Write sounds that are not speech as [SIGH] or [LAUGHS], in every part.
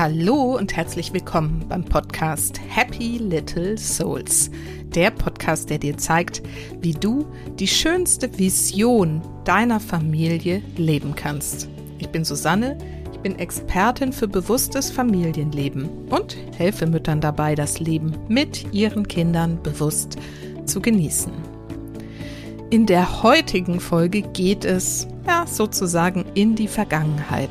Hallo und herzlich willkommen beim Podcast Happy Little Souls. Der Podcast, der dir zeigt, wie du die schönste Vision deiner Familie leben kannst. Ich bin Susanne, ich bin Expertin für bewusstes Familienleben und helfe Müttern dabei, das Leben mit ihren Kindern bewusst zu genießen. In der heutigen Folge geht es ja sozusagen in die Vergangenheit.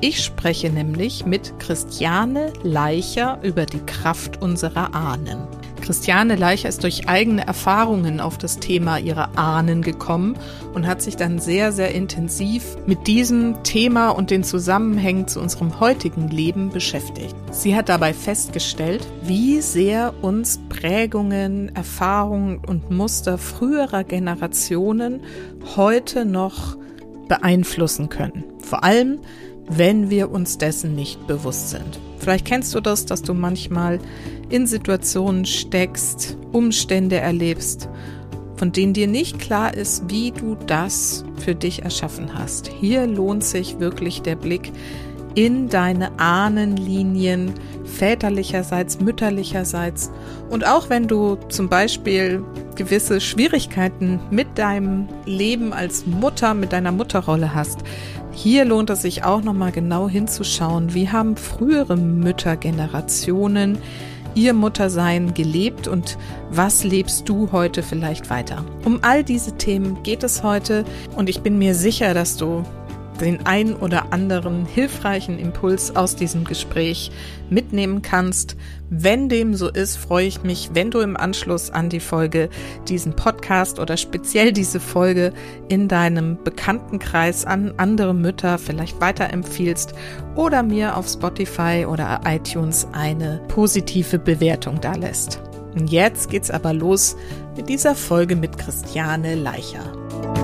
Ich spreche nämlich mit Christiane Leicher über die Kraft unserer Ahnen. Christiane Leicher ist durch eigene Erfahrungen auf das Thema ihrer Ahnen gekommen und hat sich dann sehr, sehr intensiv mit diesem Thema und den Zusammenhängen zu unserem heutigen Leben beschäftigt. Sie hat dabei festgestellt, wie sehr uns Prägungen, Erfahrungen und Muster früherer Generationen heute noch beeinflussen können. Vor allem, wenn wir uns dessen nicht bewusst sind. Vielleicht kennst du das, dass du manchmal in Situationen steckst, Umstände erlebst, von denen dir nicht klar ist, wie du das für dich erschaffen hast. Hier lohnt sich wirklich der Blick in deine Ahnenlinien, väterlicherseits, mütterlicherseits. Und auch wenn du zum Beispiel gewisse Schwierigkeiten mit deinem Leben als Mutter, mit deiner Mutterrolle hast, hier lohnt es sich auch nochmal genau hinzuschauen, wie haben frühere Müttergenerationen ihr Muttersein gelebt und was lebst du heute vielleicht weiter? Um all diese Themen geht es heute und ich bin mir sicher, dass du den ein oder anderen hilfreichen Impuls aus diesem Gespräch mitnehmen kannst. Wenn dem so ist, freue ich mich, wenn du im Anschluss an die Folge diesen Podcast oder speziell diese Folge in deinem Bekanntenkreis an andere Mütter vielleicht weiterempfiehlst oder mir auf Spotify oder iTunes eine positive Bewertung da lässt. Und jetzt geht's aber los mit dieser Folge mit Christiane Leicher.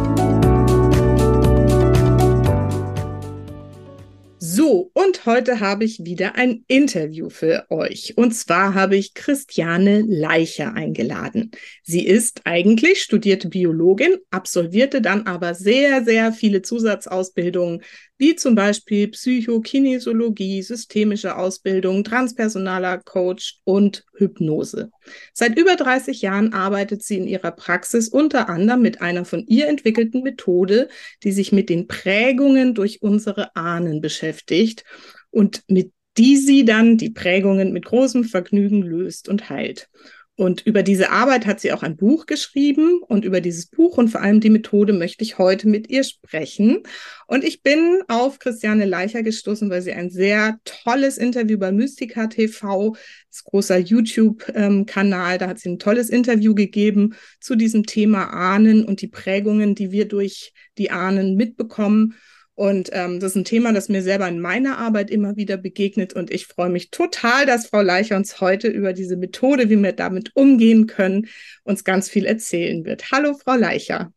Und heute habe ich wieder ein Interview für euch. Und zwar habe ich Christiane Leicher eingeladen. Sie ist eigentlich studierte Biologin, absolvierte dann aber sehr, sehr viele Zusatzausbildungen wie zum Beispiel Psychokinesiologie, systemische Ausbildung, transpersonaler Coach und Hypnose. Seit über 30 Jahren arbeitet sie in ihrer Praxis unter anderem mit einer von ihr entwickelten Methode, die sich mit den Prägungen durch unsere Ahnen beschäftigt und mit die sie dann die Prägungen mit großem Vergnügen löst und heilt. Und über diese Arbeit hat sie auch ein Buch geschrieben und über dieses Buch und vor allem die Methode möchte ich heute mit ihr sprechen. Und ich bin auf Christiane Leicher gestoßen, weil sie ein sehr tolles Interview bei Mystica TV, das großer YouTube-Kanal, da hat sie ein tolles Interview gegeben zu diesem Thema Ahnen und die Prägungen, die wir durch die Ahnen mitbekommen. Und ähm, das ist ein Thema, das mir selber in meiner Arbeit immer wieder begegnet. Und ich freue mich total, dass Frau Leicher uns heute über diese Methode, wie wir damit umgehen können, uns ganz viel erzählen wird. Hallo, Frau Leicher.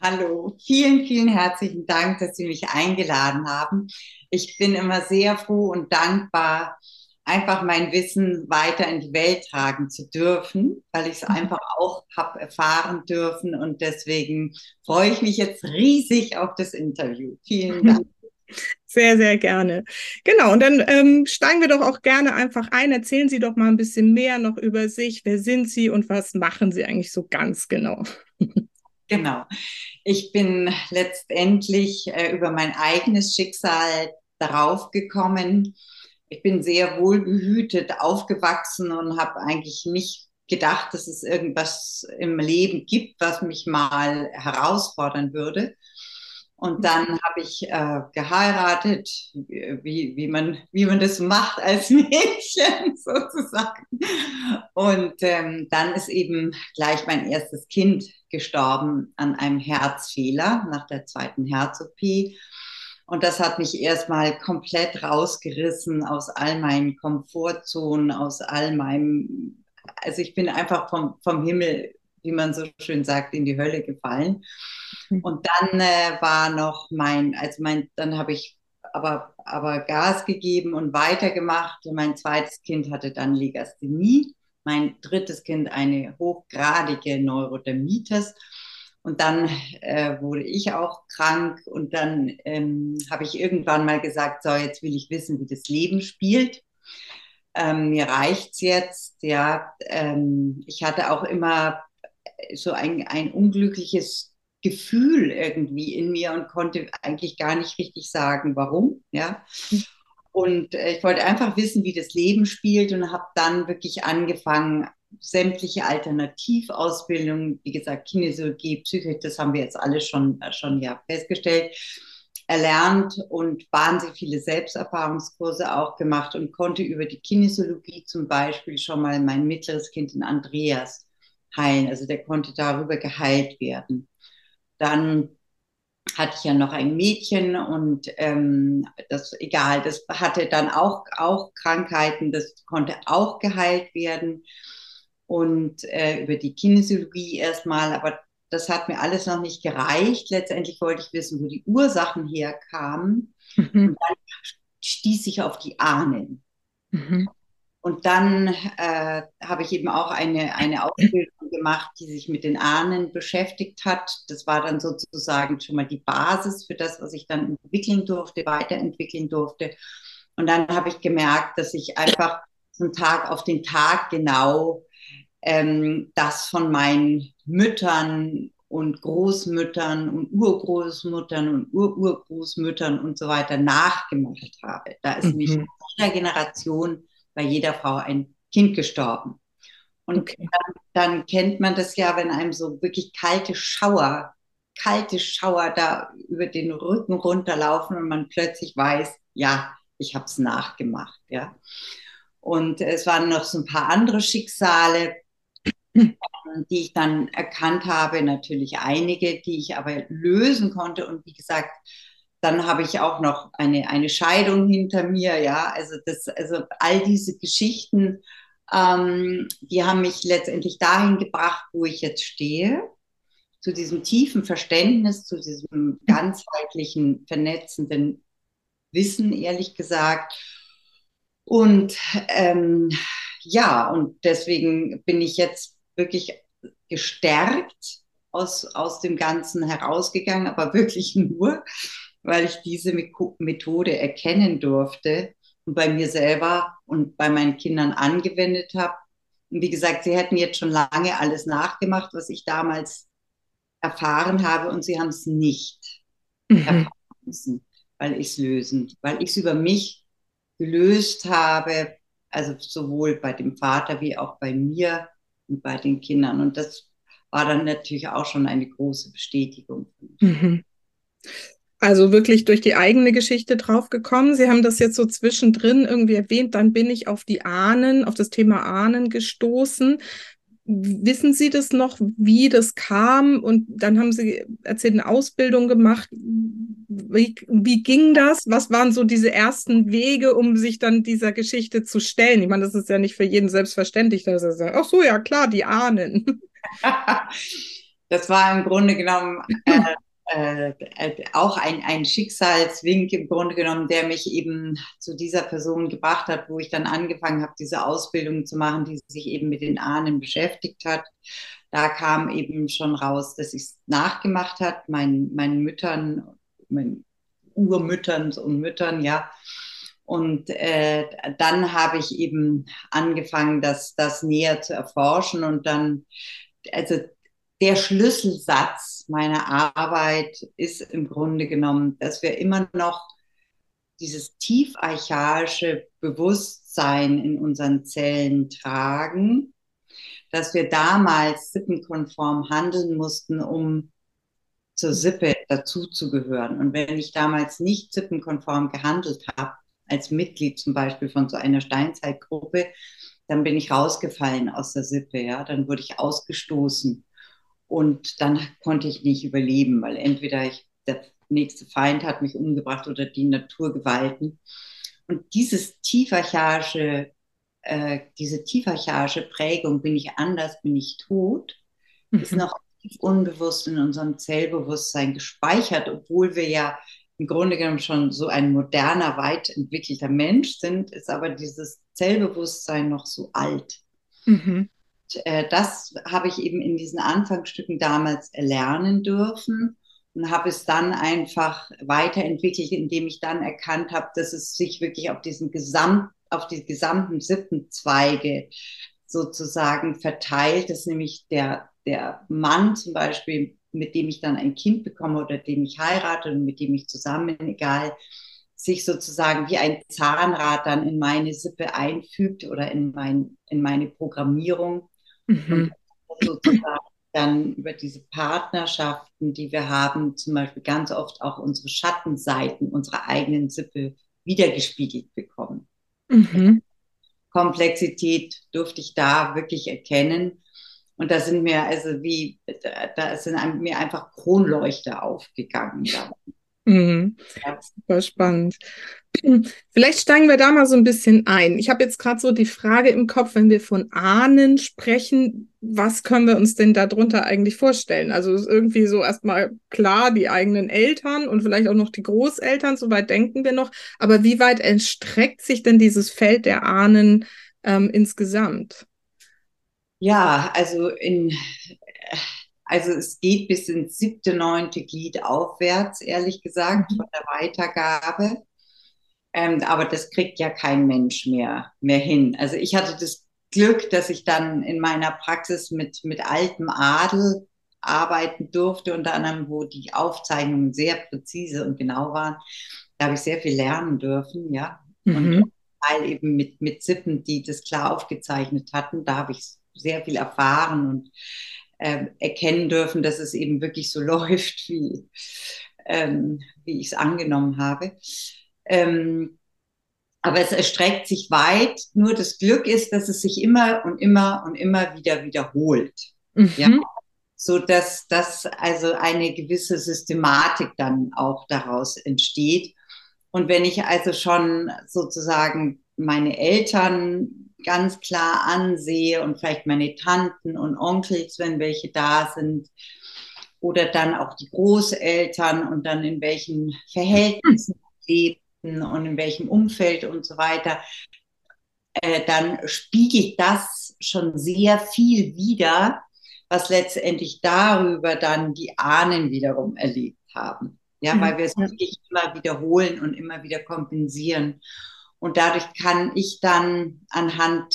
Hallo, vielen, vielen herzlichen Dank, dass Sie mich eingeladen haben. Ich bin immer sehr froh und dankbar, einfach mein Wissen weiter in die Welt tragen zu dürfen, weil ich es mhm. einfach auch habe erfahren dürfen. Und deswegen freue ich mich jetzt riesig auf das Interview. Vielen [LAUGHS] Dank. Sehr, sehr gerne. Genau, und dann ähm, steigen wir doch auch gerne einfach ein. Erzählen Sie doch mal ein bisschen mehr noch über sich. Wer sind Sie und was machen Sie eigentlich so ganz genau? [LAUGHS] Genau. Ich bin letztendlich äh, über mein eigenes Schicksal darauf gekommen, ich bin sehr wohlbehütet aufgewachsen und habe eigentlich nicht gedacht, dass es irgendwas im Leben gibt, was mich mal herausfordern würde. Und dann habe ich äh, geheiratet, wie, wie, man, wie man das macht als [LAUGHS] Mädchen sozusagen. Und ähm, dann ist eben gleich mein erstes Kind gestorben an einem Herzfehler nach der zweiten Herz-OP. Und das hat mich erstmal komplett rausgerissen aus all meinen Komfortzonen, aus all meinem, also ich bin einfach vom, vom Himmel, wie man so schön sagt, in die Hölle gefallen. Mhm. Und dann äh, war noch mein, also mein, dann habe ich aber, aber Gas gegeben und weitergemacht. Mein zweites Kind hatte dann Legasthenie, mein drittes Kind eine hochgradige Neurodermitis. Und dann äh, wurde ich auch krank und dann ähm, habe ich irgendwann mal gesagt, so, jetzt will ich wissen, wie das Leben spielt. Ähm, mir reicht's jetzt, ja. Ähm, ich hatte auch immer so ein, ein unglückliches Gefühl irgendwie in mir und konnte eigentlich gar nicht richtig sagen, warum, ja. Und äh, ich wollte einfach wissen, wie das Leben spielt und habe dann wirklich angefangen, sämtliche Alternativausbildungen, wie gesagt, Kinesiologie, Psychik, das haben wir jetzt alle schon, schon ja festgestellt, erlernt und wahnsinnig viele Selbsterfahrungskurse auch gemacht und konnte über die Kinesiologie zum Beispiel schon mal mein mittleres Kind, den Andreas, heilen. Also der konnte darüber geheilt werden. Dann hatte ich ja noch ein Mädchen und ähm, das egal, das hatte dann auch, auch Krankheiten, das konnte auch geheilt werden und äh, über die Kinesiologie erstmal, aber das hat mir alles noch nicht gereicht. Letztendlich wollte ich wissen, wo die Ursachen herkamen. Mhm. Und dann stieß ich auf die Ahnen. Mhm. Und dann äh, habe ich eben auch eine, eine Ausbildung gemacht, die sich mit den Ahnen beschäftigt hat. Das war dann sozusagen schon mal die Basis für das, was ich dann entwickeln durfte, weiterentwickeln durfte. Und dann habe ich gemerkt, dass ich einfach von Tag auf den Tag genau ähm, das von meinen Müttern und Großmüttern und Urgroßmuttern und Ururgroßmüttern und so weiter nachgemacht habe. Da ist mhm. nämlich in jeder Generation bei jeder Frau ein Kind gestorben. Und okay. dann, dann, kennt man das ja, wenn einem so wirklich kalte Schauer, kalte Schauer da über den Rücken runterlaufen und man plötzlich weiß, ja, ich habe es nachgemacht, ja. Und es waren noch so ein paar andere Schicksale, die ich dann erkannt habe, natürlich einige, die ich aber lösen konnte. Und wie gesagt, dann habe ich auch noch eine, eine Scheidung hinter mir, ja. Also das, also all diese Geschichten, ähm, die haben mich letztendlich dahin gebracht, wo ich jetzt stehe, zu diesem tiefen Verständnis, zu diesem ganzheitlichen, vernetzenden Wissen, ehrlich gesagt. Und ähm, ja, und deswegen bin ich jetzt wirklich gestärkt aus, aus dem Ganzen herausgegangen, aber wirklich [LAUGHS] nur, weil ich diese Methode erkennen durfte und bei mir selber und bei meinen Kindern angewendet habe. Und wie gesagt, sie hätten jetzt schon lange alles nachgemacht, was ich damals erfahren habe, und sie haben es nicht mhm. erfahren müssen, weil ich es lösen, weil ich es über mich gelöst habe, also sowohl bei dem Vater wie auch bei mir bei den Kindern. Und das war dann natürlich auch schon eine große Bestätigung. Mhm. Also wirklich durch die eigene Geschichte draufgekommen. Sie haben das jetzt so zwischendrin irgendwie erwähnt. Dann bin ich auf die Ahnen, auf das Thema Ahnen gestoßen. Wissen Sie das noch, wie das kam? Und dann haben Sie erzählt, eine Ausbildung gemacht. Wie, wie ging das? Was waren so diese ersten Wege, um sich dann dieser Geschichte zu stellen? Ich meine, das ist ja nicht für jeden selbstverständlich, dass er sagt, ach so, ja klar, die ahnen. [LAUGHS] Das war im Grunde genommen äh, äh, äh, auch ein, ein Schicksalswink im Grunde genommen, der mich eben zu dieser Person gebracht hat, wo ich dann angefangen habe, diese Ausbildung zu machen, die sich eben mit den Ahnen beschäftigt hat. Da kam eben schon raus, dass ich es nachgemacht hat, meinen, meinen Müttern, meinen Urmüttern und Müttern, ja. Und äh, dann habe ich eben angefangen, das, das näher zu erforschen und dann, also der Schlüsselsatz meiner Arbeit ist im Grunde genommen, dass wir immer noch dieses tiefarchaische Bewusstsein in unseren Zellen tragen, dass wir damals sippenkonform handeln mussten, um zur Sippe dazuzugehören. Und wenn ich damals nicht sippenkonform gehandelt habe, als Mitglied zum Beispiel von so einer Steinzeitgruppe, dann bin ich rausgefallen aus der Sippe, ja, dann wurde ich ausgestoßen. Und dann konnte ich nicht überleben, weil entweder ich, der nächste Feind hat mich umgebracht oder die Naturgewalten. Und dieses tiefarchaische, äh, diese tiefarchaische Prägung, bin ich anders, bin ich tot, mhm. ist noch unbewusst in unserem Zellbewusstsein gespeichert, obwohl wir ja im Grunde genommen schon so ein moderner, weit entwickelter Mensch sind, ist aber dieses Zellbewusstsein noch so alt. Mhm. Äh, das habe ich eben in diesen Anfangsstücken damals erlernen dürfen und habe es dann einfach weiterentwickelt, indem ich dann erkannt habe, dass es sich wirklich auf diesen Gesamt, auf die gesamten Sippenzweige sozusagen verteilt, dass nämlich der, der Mann zum Beispiel, mit dem ich dann ein Kind bekomme oder den ich heirate und mit dem ich zusammen bin, egal, sich sozusagen wie ein Zahnrad dann in meine Sippe einfügt oder in, mein, in meine Programmierung. Mhm. Und sozusagen dann über diese Partnerschaften, die wir haben, zum Beispiel ganz oft auch unsere Schattenseiten unserer eigenen Sippe wiedergespiegelt bekommen. Mhm. Komplexität durfte ich da wirklich erkennen. Und da sind mir also wie, da sind mir einfach Kronleuchter aufgegangen. Mhm. Super spannend. Vielleicht steigen wir da mal so ein bisschen ein. Ich habe jetzt gerade so die Frage im Kopf, wenn wir von Ahnen sprechen, was können wir uns denn darunter eigentlich vorstellen? Also ist irgendwie so erstmal klar, die eigenen Eltern und vielleicht auch noch die Großeltern, soweit denken wir noch. Aber wie weit erstreckt sich denn dieses Feld der Ahnen ähm, insgesamt? Ja, also in also es geht bis ins siebte, neunte Glied aufwärts, ehrlich gesagt, von der Weitergabe. Ähm, aber das kriegt ja kein Mensch mehr, mehr hin. Also ich hatte das Glück, dass ich dann in meiner Praxis mit, mit altem Adel arbeiten durfte, unter anderem, wo die Aufzeichnungen sehr präzise und genau waren. Da habe ich sehr viel lernen dürfen, ja. Mhm. Und weil eben mit, mit Sippen, die das klar aufgezeichnet hatten, da habe ich sehr viel erfahren und äh, erkennen dürfen, dass es eben wirklich so [LAUGHS] läuft, wie, ähm, wie ich es angenommen habe. Ähm, aber es erstreckt sich weit. Nur das Glück ist, dass es sich immer und immer und immer wieder wiederholt. Mhm. Ja? So dass, dass also eine gewisse Systematik dann auch daraus entsteht. Und wenn ich also schon sozusagen meine Eltern ganz klar ansehe und vielleicht meine Tanten und Onkels, wenn welche da sind, oder dann auch die Großeltern und dann in welchen Verhältnissen lebten und in welchem Umfeld und so weiter, äh, dann spiegelt das schon sehr viel wider, was letztendlich darüber dann die Ahnen wiederum erlebt haben. Ja, weil wir es wirklich immer wiederholen und immer wieder kompensieren. Und dadurch kann ich dann anhand,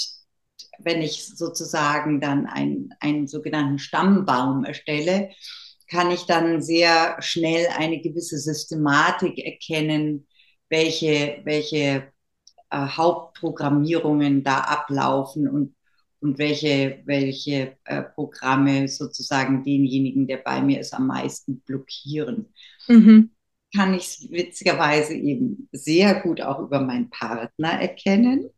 wenn ich sozusagen dann einen, einen sogenannten Stammbaum erstelle, kann ich dann sehr schnell eine gewisse Systematik erkennen, welche, welche äh, Hauptprogrammierungen da ablaufen und, und welche, welche äh, Programme sozusagen denjenigen, der bei mir ist, am meisten blockieren. Mhm kann ich es witzigerweise eben sehr gut auch über meinen Partner erkennen.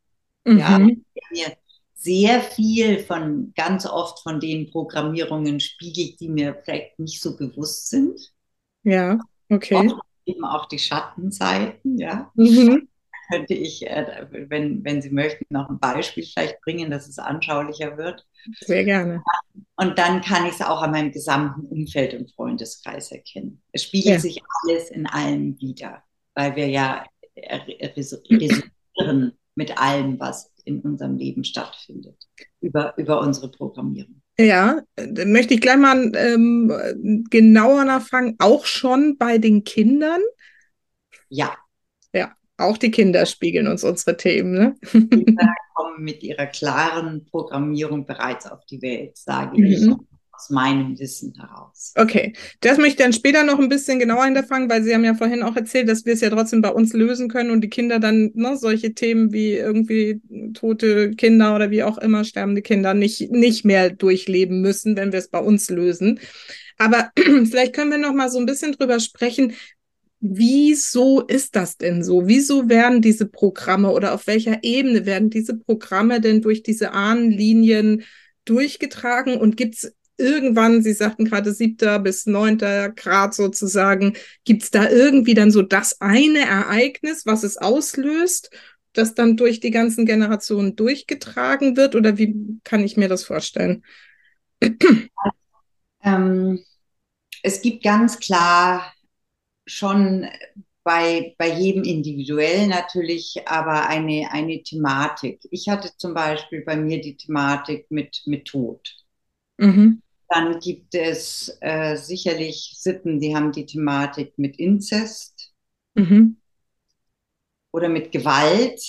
Mhm. Ja, mir sehr viel von, ganz oft von den Programmierungen spiegelt, die mir vielleicht nicht so bewusst sind. Ja, okay. Oft eben auch die Schattenseiten, ja. Mhm könnte ich, äh, wenn, wenn Sie möchten, noch ein Beispiel vielleicht bringen, dass es anschaulicher wird. Sehr gerne. Und dann kann ich es auch an meinem gesamten Umfeld und Freundeskreis erkennen. Es spiegelt ja. sich alles in allem wieder, weil wir ja [CLEARS THROAT] resonieren mit allem, was in unserem Leben stattfindet, über, über unsere Programmierung. Ja, dann möchte ich gleich mal ähm, genauer nachfragen, auch schon bei den Kindern? Ja. Ja, auch die Kinder spiegeln uns unsere Themen. Ne? Kinder [LAUGHS] kommen mit ihrer klaren Programmierung bereits auf die Welt, sage mhm. ich aus meinem Wissen heraus. Okay, das möchte ich dann später noch ein bisschen genauer hinterfragen, weil Sie haben ja vorhin auch erzählt, dass wir es ja trotzdem bei uns lösen können und die Kinder dann ne, solche Themen wie irgendwie tote Kinder oder wie auch immer sterbende Kinder nicht, nicht mehr durchleben müssen, wenn wir es bei uns lösen. Aber [CLEARS THROAT] vielleicht können wir noch mal so ein bisschen drüber sprechen, Wieso ist das denn so? Wieso werden diese Programme oder auf welcher Ebene werden diese Programme denn durch diese Ahnenlinien durchgetragen? Und gibt es irgendwann, Sie sagten gerade siebter bis neunter Grad sozusagen, gibt es da irgendwie dann so das eine Ereignis, was es auslöst, das dann durch die ganzen Generationen durchgetragen wird? Oder wie kann ich mir das vorstellen? Ähm, es gibt ganz klar schon bei, bei jedem individuell natürlich, aber eine, eine Thematik. Ich hatte zum Beispiel bei mir die Thematik mit, mit Tod. Mhm. Dann gibt es äh, sicherlich Sippen, die haben die Thematik mit Inzest mhm. oder mit Gewalt,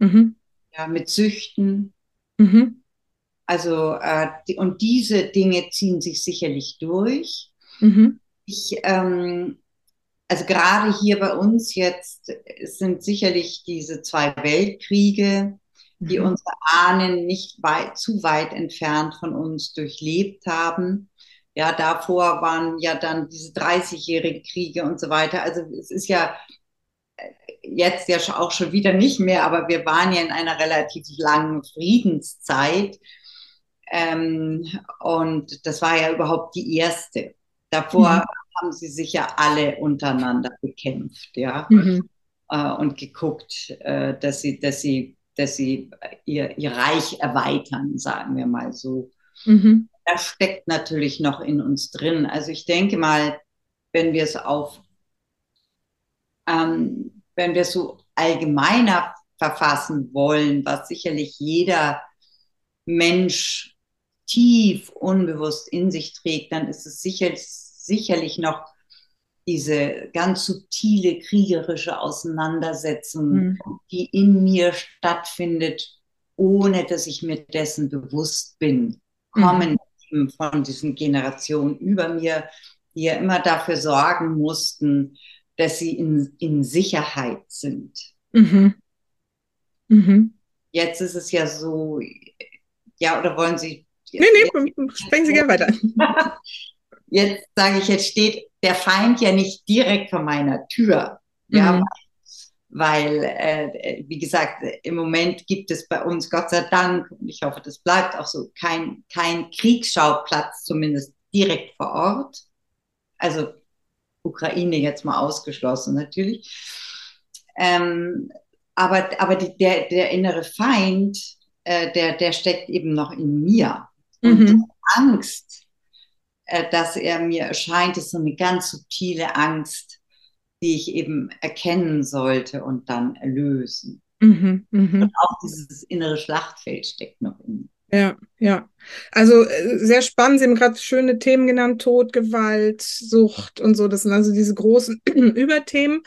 mhm. ja, mit Süchten. Mhm. Also, äh, die, und diese Dinge ziehen sich sicherlich durch. Mhm. Ich ähm, also gerade hier bei uns jetzt sind sicherlich diese zwei Weltkriege, die mhm. unsere Ahnen nicht weit, zu weit entfernt von uns durchlebt haben. Ja, davor waren ja dann diese 30-jährigen Kriege und so weiter. Also es ist ja jetzt ja auch schon wieder nicht mehr, aber wir waren ja in einer relativ langen Friedenszeit. Ähm, und das war ja überhaupt die erste. Davor mhm haben sie sich ja alle untereinander bekämpft, ja, mhm. äh, und geguckt, äh, dass sie, dass sie, dass sie ihr, ihr Reich erweitern, sagen wir mal so. Mhm. Das steckt natürlich noch in uns drin. Also ich denke mal, wenn wir es auf, ähm, wenn wir es so allgemeiner verfassen wollen, was sicherlich jeder Mensch tief unbewusst in sich trägt, dann ist es sicherlich sicherlich noch diese ganz subtile kriegerische Auseinandersetzung, mhm. die in mir stattfindet, ohne dass ich mir dessen bewusst bin, kommen mhm. von diesen Generationen über mir, die ja immer dafür sorgen mussten, dass sie in, in Sicherheit sind. Mhm. Mhm. Jetzt ist es ja so, ja, oder wollen Sie. Nee, nee, sprechen Sie gerne weiter. [LAUGHS] [LAUGHS] jetzt sage ich, jetzt steht der Feind ja nicht direkt vor meiner Tür. Ja, mhm. weil, äh, wie gesagt, im Moment gibt es bei uns, Gott sei Dank, und ich hoffe, das bleibt auch so, kein, kein Kriegsschauplatz, zumindest direkt vor Ort. Also Ukraine jetzt mal ausgeschlossen natürlich. Ähm, aber aber die, der, der innere Feind, äh, der, der steckt eben noch in mir. Mhm. Und Angst, äh, dass er mir erscheint, ist so eine ganz subtile Angst, die ich eben erkennen sollte und dann erlösen. Mhm, mh. Und auch dieses innere Schlachtfeld steckt noch in mir. Ja, ja. Also äh, sehr spannend. Sie haben gerade schöne Themen genannt: Tod, Gewalt, Sucht und so. Das sind also diese großen [CLEARS THROAT] Überthemen.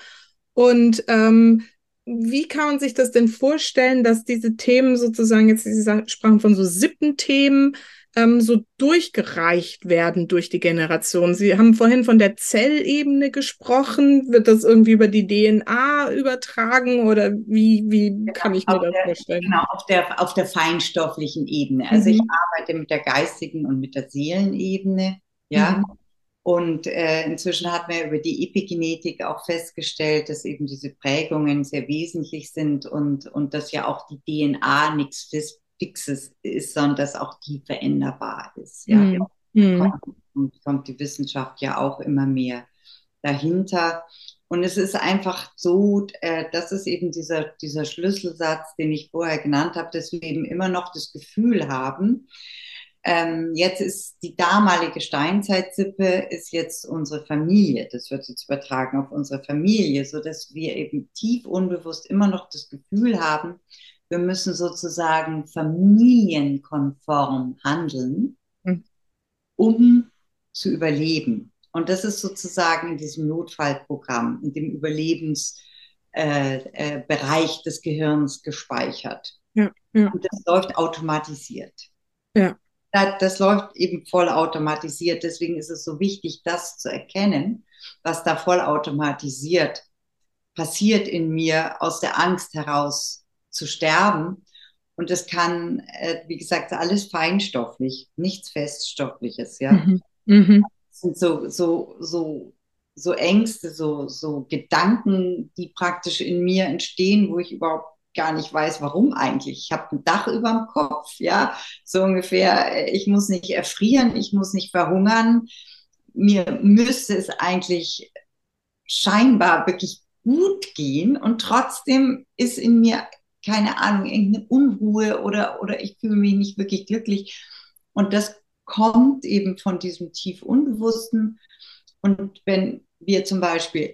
Und ähm, wie kann man sich das denn vorstellen, dass diese Themen sozusagen, jetzt Sie sprachen von so Sippenthemen, ähm, so durchgereicht werden durch die Generation. Sie haben vorhin von der Zellebene gesprochen. Wird das irgendwie über die DNA übertragen oder wie, wie kann ich mir das der, vorstellen? Genau, auf der, auf der feinstofflichen Ebene. Also mhm. ich arbeite mit der geistigen und mit der Seelenebene. Ja. Mhm. Und äh, inzwischen hat man über die Epigenetik auch festgestellt, dass eben diese Prägungen sehr wesentlich sind und, und dass ja auch die DNA nichts Fixes ist, sondern dass auch die veränderbar ist. Ja. Mhm. mhm. Und kommt die Wissenschaft ja auch immer mehr dahinter. Und es ist einfach so, äh, das ist eben dieser, dieser Schlüsselsatz, den ich vorher genannt habe, dass wir eben immer noch das Gefühl haben, ähm, jetzt ist die damalige Steinzeitsippe ist jetzt unsere Familie. Das wird jetzt übertragen auf unsere Familie, so dass wir eben tief unbewusst immer noch das Gefühl haben, wir müssen sozusagen familienkonform handeln, mhm. um zu überleben. Und das ist sozusagen in diesem Notfallprogramm, in dem Überlebensbereich äh, äh, des Gehirns gespeichert. Ja, ja. Und das läuft automatisiert. Ja. Das, das läuft eben vollautomatisiert. Deswegen ist es so wichtig, das zu erkennen, was da vollautomatisiert passiert in mir aus der Angst heraus zu sterben. Und das kann, äh, wie gesagt, alles feinstofflich, nichts Feststoffliches, ja. Mhm. Mhm. Das sind so, so, so, so Ängste, so, so Gedanken, die praktisch in mir entstehen, wo ich überhaupt gar nicht weiß, warum eigentlich. Ich habe ein Dach über dem Kopf, ja, so ungefähr. Ich muss nicht erfrieren, ich muss nicht verhungern. Mir müsste es eigentlich scheinbar wirklich gut gehen und trotzdem ist in mir keine Ahnung, irgendeine Unruhe oder, oder ich fühle mich nicht wirklich glücklich. Und das kommt eben von diesem tief Unbewussten. Und wenn wir zum Beispiel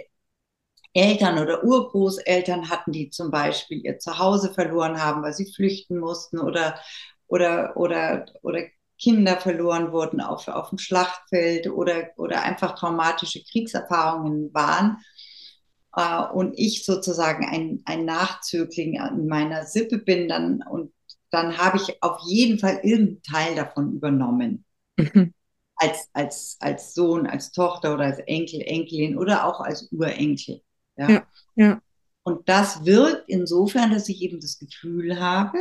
Eltern oder Urgroßeltern hatten, die zum Beispiel ihr Zuhause verloren haben, weil sie flüchten mussten oder, oder, oder, oder Kinder verloren wurden auf, auf dem Schlachtfeld oder, oder einfach traumatische Kriegserfahrungen waren. Äh, und ich sozusagen ein, ein Nachzögling in meiner Sippe bin, dann, und dann habe ich auf jeden Fall irgendeinen Teil davon übernommen. Mhm. Als, als, als Sohn, als Tochter oder als Enkel, Enkelin oder auch als Urenkel. Ja? ja, ja. Und das wirkt insofern, dass ich eben das Gefühl habe,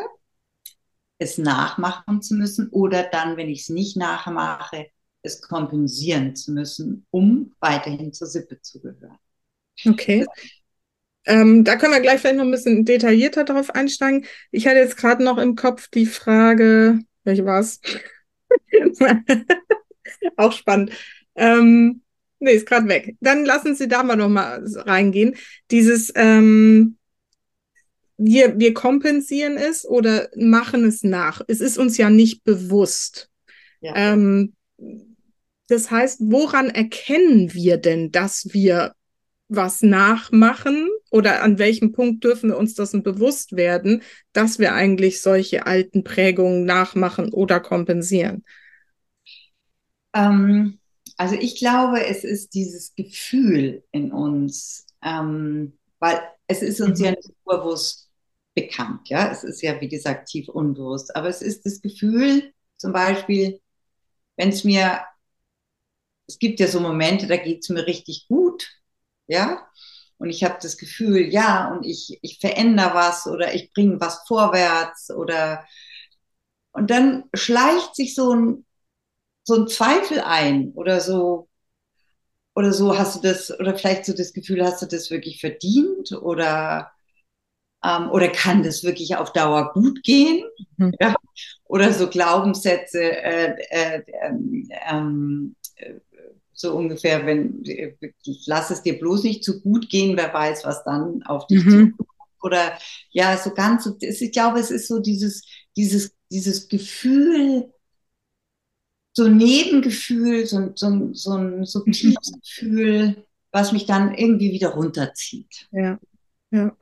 es nachmachen zu müssen oder dann, wenn ich es nicht nachmache, es kompensieren zu müssen, um weiterhin zur Sippe zu gehören. Okay. Ähm, da können wir gleich vielleicht noch ein bisschen detaillierter drauf einsteigen. Ich hatte jetzt gerade noch im Kopf die Frage, welche war es? [LAUGHS] Auch spannend. Ähm, nee, ist gerade weg. Dann lassen Sie da mal noch mal reingehen. Dieses, ähm, wir, wir kompensieren es oder machen es nach. Es ist uns ja nicht bewusst. Ja. Ähm, das heißt, woran erkennen wir denn, dass wir was nachmachen oder an welchem Punkt dürfen wir uns dessen bewusst werden, dass wir eigentlich solche alten Prägungen nachmachen oder kompensieren? Ähm, also ich glaube, es ist dieses Gefühl in uns, ähm, weil es ist uns mhm. ja nicht bewusst bekannt. Ja, es ist ja, wie gesagt, tief unbewusst. Aber es ist das Gefühl, zum Beispiel, wenn es mir, es gibt ja so Momente, da geht es mir richtig gut. Ja, und ich habe das Gefühl, ja, und ich, ich verändere was oder ich bringe was vorwärts oder und dann schleicht sich so ein, so ein Zweifel ein oder so, oder so hast du das, oder vielleicht so das Gefühl, hast du das wirklich verdient oder ähm, oder kann das wirklich auf Dauer gut gehen? Mhm. Ja? Oder so Glaubenssätze, äh, äh, äh, so ungefähr, wenn lass es dir bloß nicht zu gut gehen, wer weiß, was dann auf dich mhm. zukommt. Oder ja, so ganz, ich glaube, es ist so dieses, dieses, dieses Gefühl, so ein Nebengefühl, so, so, so ein subtiles mhm. [LAUGHS] Gefühl, was mich dann irgendwie wieder runterzieht. Ja, ja.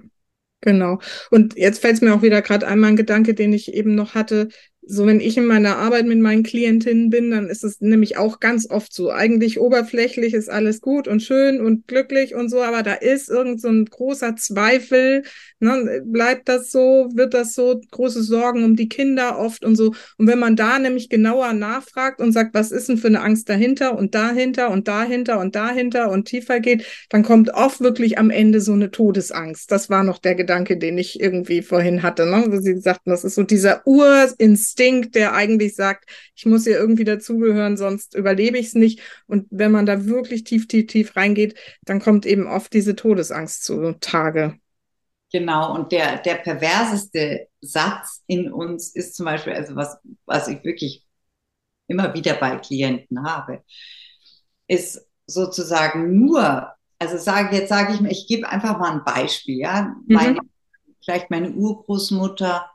Genau. Und jetzt fällt es mir auch wieder gerade einmal ein Gedanke, den ich eben noch hatte, so wenn ich in meiner Arbeit mit meinen Klientinnen bin, dann ist es nämlich auch ganz oft so. Eigentlich oberflächlich ist alles gut und schön und glücklich und so, aber da ist irgend so ein großer Zweifel. Ne? Bleibt das so? Wird das so? Große Sorgen um die Kinder oft und so. Und wenn man da nämlich genauer nachfragt und sagt, was ist denn für eine Angst dahinter und dahinter und dahinter und dahinter und tiefer geht, dann kommt oft wirklich am Ende so eine Todesangst. Das war noch der Gedanke, den ich irgendwie vorhin hatte, ne? Sie sagten, das ist so dieser Urinstinkt Instinkt, der eigentlich sagt, ich muss hier irgendwie dazugehören, sonst überlebe ich es nicht. Und wenn man da wirklich tief, tief, tief reingeht, dann kommt eben oft diese Todesangst zutage. Genau, und der, der perverseste Satz in uns ist zum Beispiel, also was, was ich wirklich immer wieder bei Klienten habe, ist sozusagen nur, also sage, jetzt sage ich mir, ich gebe einfach mal ein Beispiel, ja. Mhm. Meine, vielleicht meine Urgroßmutter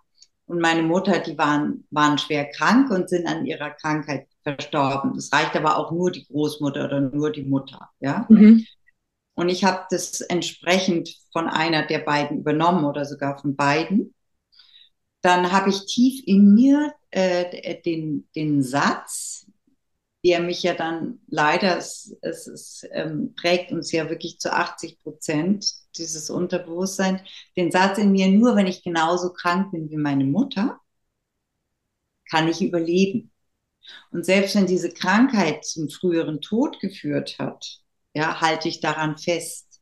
und meine Mutter, die waren, waren schwer krank und sind an ihrer Krankheit verstorben. Es reicht aber auch nur die Großmutter oder nur die Mutter. Ja? Mhm. Und ich habe das entsprechend von einer der beiden übernommen oder sogar von beiden. Dann habe ich tief in mir äh, den, den Satz, der mich ja dann leider, es, es, es ähm, prägt uns ja wirklich zu 80 Prozent, dieses Unterbewusstsein, den Satz in mir, nur wenn ich genauso krank bin wie meine Mutter, kann ich überleben. Und selbst wenn diese Krankheit zum früheren Tod geführt hat, ja, halte ich daran fest.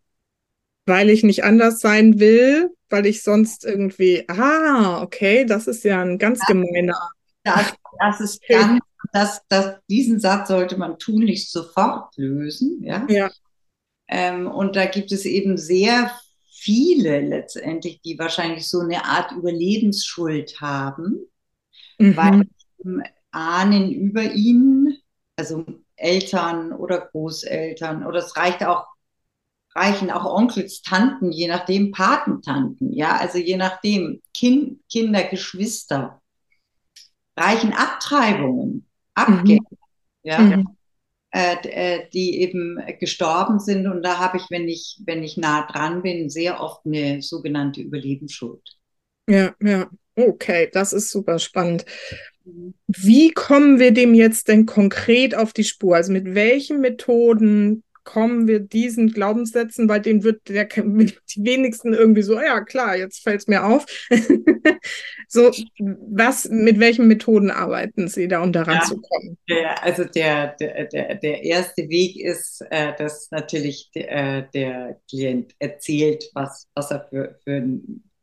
Weil ich nicht anders sein will, weil ich sonst irgendwie, ah, okay, das ist ja ein ganz gemeiner. Das, das ist [LAUGHS] ganz das, das, diesen Satz sollte man tunlichst sofort lösen. Ja. ja. Ähm, und da gibt es eben sehr viele letztendlich, die wahrscheinlich so eine Art Überlebensschuld haben, mhm. weil Ahnen über ihnen, also Eltern oder Großeltern, oder es reicht auch, reichen auch Onkels, Tanten, je nachdem Patentanten, ja, also je nachdem kind, Kinder, Geschwister, reichen Abtreibungen Abgänge. Mhm. Ja. Mhm. äh, äh, die eben gestorben sind. Und da habe ich, wenn ich, wenn ich nah dran bin, sehr oft eine sogenannte Überlebensschuld. Ja, ja. Okay, das ist super spannend. Wie kommen wir dem jetzt denn konkret auf die Spur? Also mit welchen Methoden kommen wir diesen Glaubenssätzen, bei denen wird der, [LAUGHS] die wenigsten irgendwie so, ja klar, jetzt fällt es mir auf. [LAUGHS] so, was, mit welchen Methoden arbeiten Sie da, um daran ja, zu kommen? Der, also der, der, der, erste Weg ist, äh, dass natürlich der, äh, der Klient erzählt, was, was er für, für,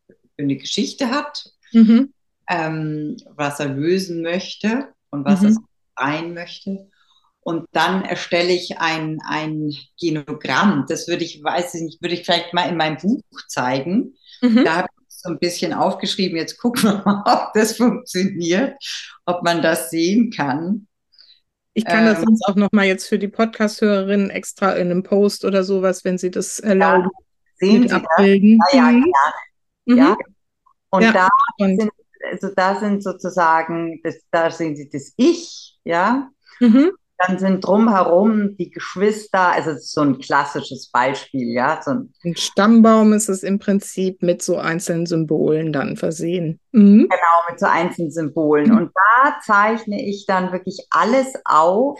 für eine Geschichte hat, mhm. Ähm, was er lösen möchte und was mhm. er sein möchte. Und dann erstelle ich ein, ein Genogramm. Das würde ich, weiß ich nicht, würde ich vielleicht mal in meinem Buch zeigen. Mhm. Da habe ich so ein bisschen aufgeschrieben. Jetzt gucken wir mal, [LAUGHS] ob das funktioniert, ob man das sehen kann. Ich kann ähm, das sonst auch noch mal jetzt für die Podcast-Hörerinnen extra in einem Post oder sowas, wenn Sie das erlauben, ja, sehen Sie abbilden. Das? Ja, ja, mhm. Mhm. ja. Und ja, da sind, also da sind sozusagen, das, da sehen Sie das Ich, ja. Mhm. Dann sind drumherum die Geschwister, also so ein klassisches Beispiel, ja. So ein, ein, Stammbaum ist es im Prinzip mit so einzelnen Symbolen dann versehen. Mhm. Genau, mit so einzelnen Symbolen. Und da zeichne ich dann wirklich alles auf,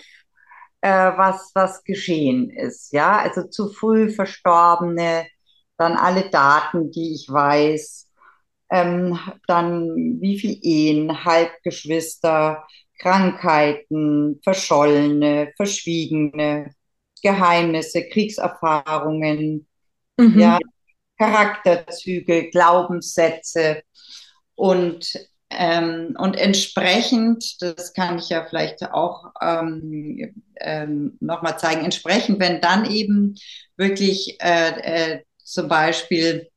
äh, was, was geschehen ist, ja. Also zu früh Verstorbene, dann alle Daten, die ich weiß, ähm, dann wie viel Ehen, Halbgeschwister, Krankheiten, verschollene, verschwiegene Geheimnisse, Kriegserfahrungen, mhm. ja, Charakterzüge, Glaubenssätze und ähm, und entsprechend, das kann ich ja vielleicht auch ähm, ähm, nochmal zeigen, entsprechend, wenn dann eben wirklich äh, äh, zum Beispiel,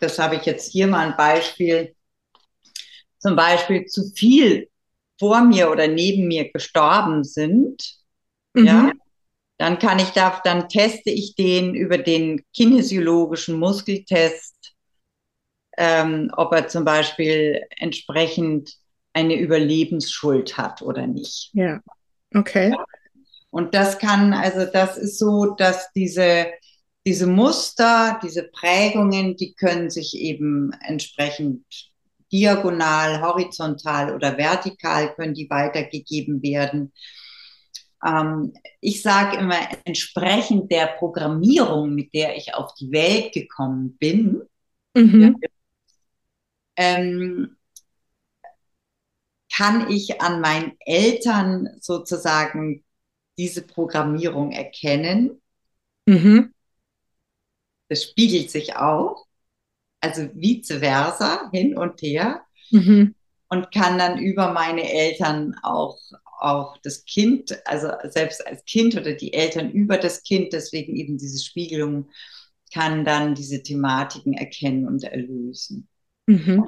das habe ich jetzt hier mal ein Beispiel, zum Beispiel zu viel vor mir oder neben mir gestorben sind, mhm. ja, dann kann ich da, dann teste ich den über den kinesiologischen Muskeltest, ähm, ob er zum Beispiel entsprechend eine Überlebensschuld hat oder nicht. Ja, okay. Und das kann, also das ist so, dass diese, diese Muster, diese Prägungen, die können sich eben entsprechend diagonal, horizontal oder vertikal können die weitergegeben werden. Ähm, ich sage immer, entsprechend der Programmierung, mit der ich auf die Welt gekommen bin, mhm. ähm, kann ich an meinen Eltern sozusagen diese Programmierung erkennen. Mhm. Das spiegelt sich auch also vice versa, hin und her. Mhm. Und kann dann über meine Eltern auch, auch das Kind, also selbst als Kind oder die Eltern über das Kind, deswegen eben diese Spiegelung, kann dann diese Thematiken erkennen und erlösen. Mhm.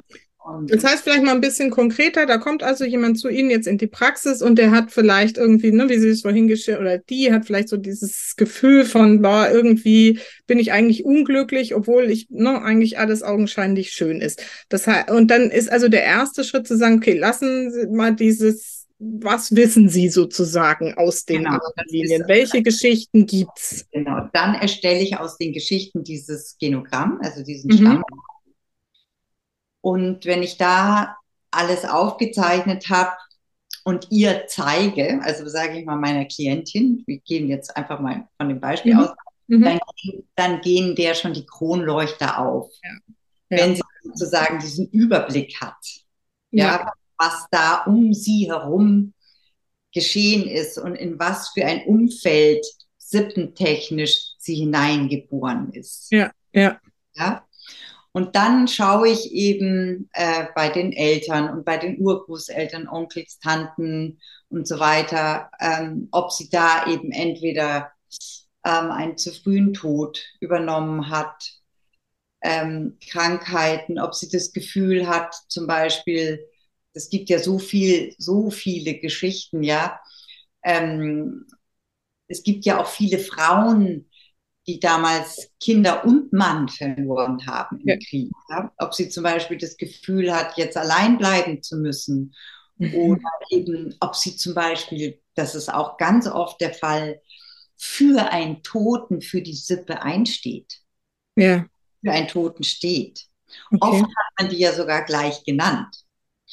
Das heißt vielleicht mal ein bisschen konkreter, da kommt also jemand zu Ihnen jetzt in die Praxis und der hat vielleicht irgendwie, ne, wie Sie es vorhin geschildert, oder die hat vielleicht so dieses Gefühl von, boah, irgendwie bin ich eigentlich unglücklich, obwohl ich ne, eigentlich alles augenscheinlich schön ist. Das heißt, und dann ist also der erste Schritt zu sagen, okay, lassen Sie mal dieses, was wissen Sie sozusagen aus den genau, Linien? Welche Geschichten gibt's? Genau, dann erstelle ich aus den Geschichten dieses Genogramm, also diesen mhm. Stamm und wenn ich da alles aufgezeichnet habe und ihr zeige, also sage ich mal meiner Klientin, wir gehen jetzt einfach mal von dem Beispiel mhm. aus, mhm. Dann, dann, gehen der schon die Kronleuchter auf. Ja. Ja. Wenn sie sozusagen diesen Überblick hat, ja. ja, was da um sie herum geschehen ist und in was für ein Umfeld sippentechnisch sie hineingeboren ist. Ja, ja. ja? Und dann schaue ich eben äh, bei den Eltern und bei den Urgroßeltern, Onkels, Tanten und so weiter, ähm, ob sie da eben entweder ähm, einen zu frühen Tod übernommen hat, ähm, Krankheiten, ob sie das Gefühl hat, zum Beispiel, es gibt ja so viel, so viele Geschichten, ja. Ähm, es gibt ja auch viele Frauen, die damals Kinder und Mann verloren haben im ja. Krieg. Ja? Ob sie zum Beispiel das Gefühl hat, jetzt allein bleiben zu müssen. Mhm. Oder eben, ob sie zum Beispiel das ist auch ganz oft der Fall, für einen Toten, für die Sippe einsteht. Ja. Für einen Toten steht. Okay. Oft hat man die ja sogar gleich genannt.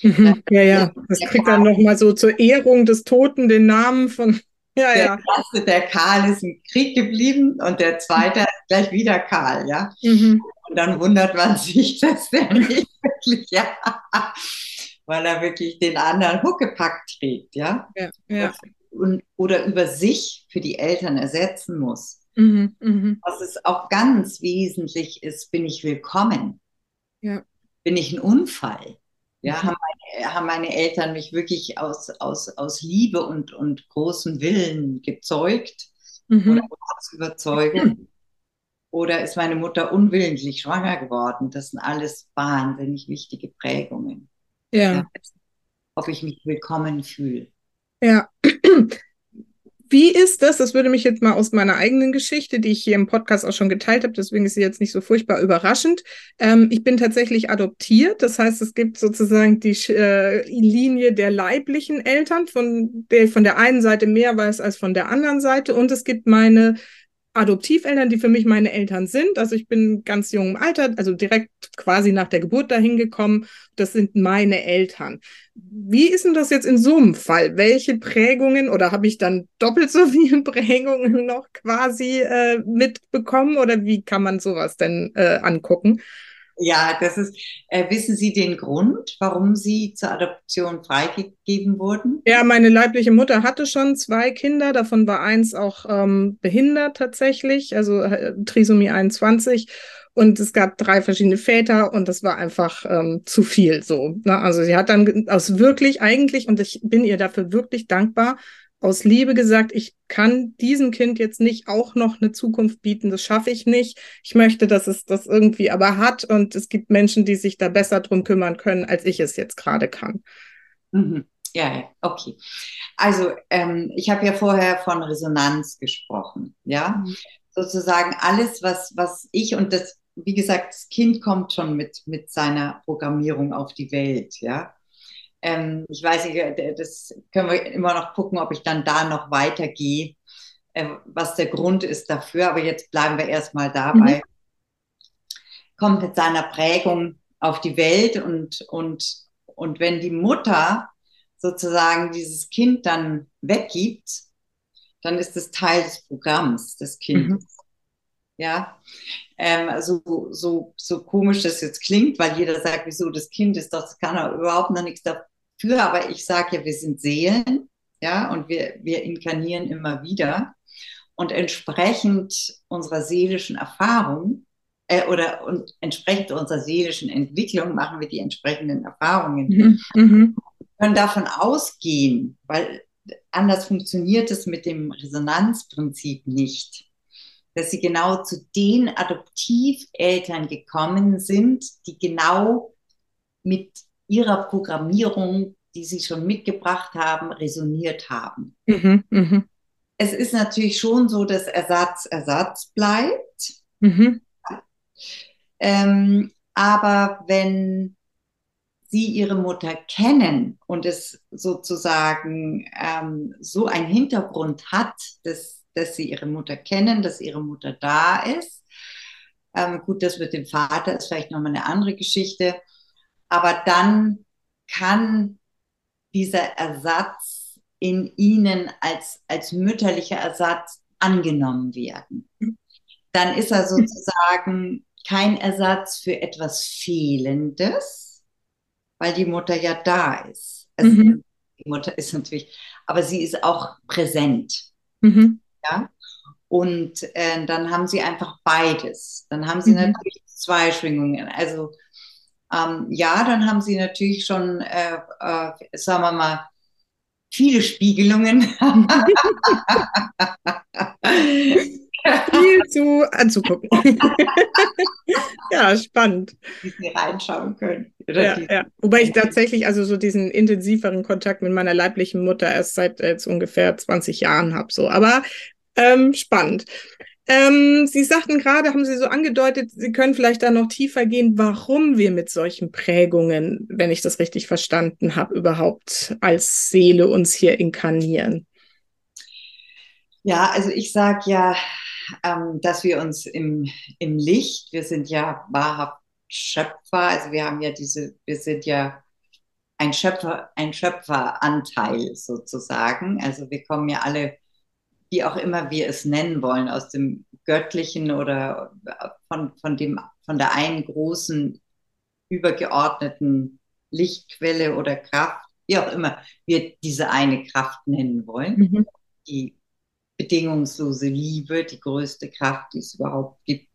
Mhm. Ja, ja, das kriegt dann nochmal so zur Ehrung des Toten den Namen von. Ja, der ja. erste, der Karl, ist im Krieg geblieben und der zweite ist gleich wieder Karl, ja. Mhm. Und dann wundert man sich, [LAUGHS] dass der nicht wirklich, ja, weil er wirklich den anderen Huckepack trägt, ja. ja, ja. Und, oder über sich für die Eltern ersetzen muss. Mhm, mh. Was es auch ganz wesentlich ist, bin ich willkommen? Ja. Bin ich ein Unfall? Ja, mhm. haben, meine, haben meine Eltern mich wirklich aus, aus, aus Liebe und, und großem Willen gezeugt mhm. oder? Mhm. Oder ist meine Mutter unwillentlich schwanger geworden? Das sind alles wahnsinnig wichtige Prägungen. Ja. ja ob ich mich willkommen fühle. Ja. Wie ist das? Das würde mich jetzt mal aus meiner eigenen Geschichte, die ich hier im Podcast auch schon geteilt habe, deswegen ist sie jetzt nicht so furchtbar überraschend. Ähm, ich bin tatsächlich adoptiert. Das heißt, es gibt sozusagen die äh, Linie der leiblichen Eltern, von der ich von der einen Seite mehr weiß als von der anderen Seite. Und es gibt meine Adoptiveltern, die für mich meine Eltern sind. Also ich bin ganz jung im Alter, also direkt quasi nach der Geburt dahin gekommen. Das sind meine Eltern. Wie ist denn das jetzt in so einem Fall? Welche Prägungen oder habe ich dann doppelt so [LAUGHS] viele Prägungen noch quasi äh, mitbekommen oder wie kann man sowas denn äh, angucken? Ja, das ist, äh, wissen Sie den Grund, warum Sie zur Adoption freigegeben wurden? Ja, meine leibliche Mutter hatte schon zwei Kinder, davon war eins auch ähm, behindert tatsächlich, also äh, Trisomie 21. Und es gab drei verschiedene Väter und das war einfach ähm, zu viel so. Ne? Also sie hat dann aus wirklich eigentlich, und ich bin ihr dafür wirklich dankbar, aus Liebe gesagt, ich kann diesem Kind jetzt nicht auch noch eine Zukunft bieten, das schaffe ich nicht. Ich möchte, dass es das irgendwie aber hat und es gibt Menschen, die sich da besser drum kümmern können, als ich es jetzt gerade kann. Mhm. Ja, ja, okay. Also ähm, ich habe ja vorher von Resonanz gesprochen, ja. Mhm. Sozusagen alles, was, was ich und das, wie gesagt, das Kind kommt schon mit, mit seiner Programmierung auf die Welt, ja. Ähm, ich weiß nicht, äh, das können wir immer noch gucken, ob ich dann da noch weitergehe, äh, was der Grund ist dafür. Aber jetzt bleiben wir erstmal dabei. Mhm. Kommt mit seiner Prägung auf die Welt und, und, und wenn die Mutter sozusagen dieses Kind dann weggibt, dann ist es Teil des Programms des Kindes. Mhm. Ja, ähm, so, so, so komisch das jetzt klingt, weil jeder sagt, wieso das Kind ist doch, das kann er überhaupt noch nichts dafür für, aber ich sage ja, wir sind Seelen, ja, und wir, wir inkarnieren immer wieder. Und entsprechend unserer seelischen Erfahrung äh, oder und entsprechend unserer seelischen Entwicklung machen wir die entsprechenden Erfahrungen. Mhm. Mhm. Wir können davon ausgehen, weil anders funktioniert es mit dem Resonanzprinzip nicht, dass sie genau zu den Adoptiveltern gekommen sind, die genau mit ihrer Programmierung, die sie schon mitgebracht haben, resoniert haben. Mhm, mh. Es ist natürlich schon so, dass Ersatz Ersatz bleibt. Mhm. Ähm, aber wenn Sie Ihre Mutter kennen und es sozusagen ähm, so einen Hintergrund hat, dass, dass Sie Ihre Mutter kennen, dass Ihre Mutter da ist, ähm, gut, das mit dem Vater ist vielleicht nochmal eine andere Geschichte, aber dann kann dieser Ersatz in ihnen als, als mütterlicher Ersatz angenommen werden. Dann ist er sozusagen kein Ersatz für etwas Fehlendes, weil die Mutter ja da ist. Also mhm. Die Mutter ist natürlich, aber sie ist auch präsent. Mhm. Ja? Und äh, dann haben sie einfach beides. Dann haben sie mhm. natürlich zwei Schwingungen. Also ähm, ja, dann haben sie natürlich schon, äh, äh, sagen wir mal, viele Spiegelungen. [LAUGHS] Viel zu anzugucken. [LAUGHS] ja, spannend. Wie sie reinschauen können. Ja, ja, Wobei ich tatsächlich also so diesen intensiveren Kontakt mit meiner leiblichen Mutter erst seit jetzt ungefähr 20 Jahren habe. So. Aber ähm, spannend. Ähm, Sie sagten gerade, haben Sie so angedeutet, Sie können vielleicht da noch tiefer gehen, warum wir mit solchen Prägungen, wenn ich das richtig verstanden habe, überhaupt als Seele uns hier inkarnieren. Ja, also ich sage ja, ähm, dass wir uns im, im Licht, wir sind ja wahrhaft Schöpfer, also wir haben ja diese, wir sind ja ein Schöpfer, ein Schöpferanteil sozusagen. Also wir kommen ja alle, wie auch immer wir es nennen wollen, aus dem Göttlichen oder von, von, dem, von der einen großen übergeordneten Lichtquelle oder Kraft, wie auch immer wir diese eine Kraft nennen wollen, mhm. die bedingungslose Liebe, die größte Kraft, die es überhaupt gibt.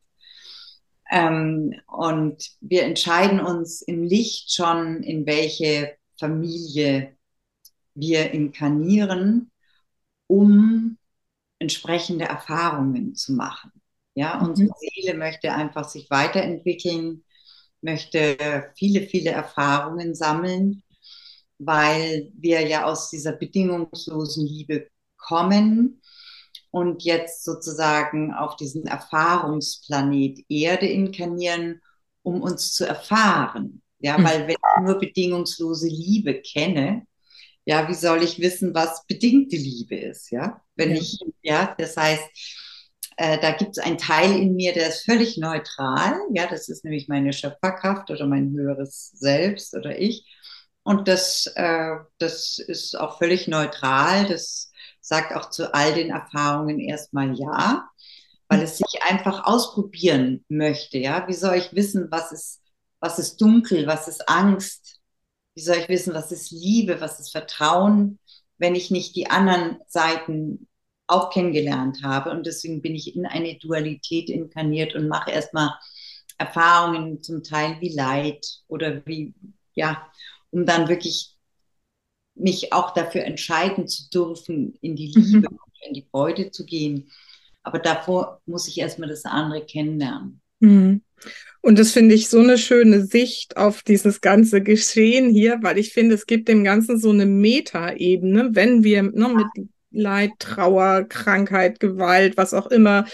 Ähm, und wir entscheiden uns im Licht schon, in welche Familie wir inkarnieren, um entsprechende Erfahrungen zu machen. Ja, mhm. unsere Seele möchte einfach sich weiterentwickeln, möchte viele, viele Erfahrungen sammeln, weil wir ja aus dieser bedingungslosen Liebe kommen und jetzt sozusagen auf diesen Erfahrungsplanet Erde inkarnieren, um uns zu erfahren. Ja, hm. weil wenn ich nur bedingungslose Liebe kenne, ja, wie soll ich wissen, was bedingte Liebe ist? Ja, wenn ja. ich, ja, das heißt, äh, da gibt es einen Teil in mir, der ist völlig neutral. Ja, das ist nämlich meine Schöpferkraft oder mein höheres Selbst oder ich. Und das, äh, das ist auch völlig neutral. Das sagt auch zu all den Erfahrungen erstmal ja, weil es sich einfach ausprobieren möchte. Ja, wie soll ich wissen, was ist, was ist dunkel, was ist Angst? Wie soll ich wissen, was ist Liebe, was ist Vertrauen, wenn ich nicht die anderen Seiten auch kennengelernt habe? Und deswegen bin ich in eine Dualität inkarniert und mache erstmal Erfahrungen zum Teil wie Leid oder wie, ja, um dann wirklich mich auch dafür entscheiden zu dürfen, in die. Liebe, mhm. in die Freude zu gehen. Aber davor muss ich erstmal das andere kennenlernen. Mhm. Und das finde ich so eine schöne Sicht auf dieses ganze Geschehen hier, weil ich finde, es gibt dem Ganzen so eine Metaebene, wenn wir ne, mit Leid, Trauer, Krankheit, Gewalt, was auch immer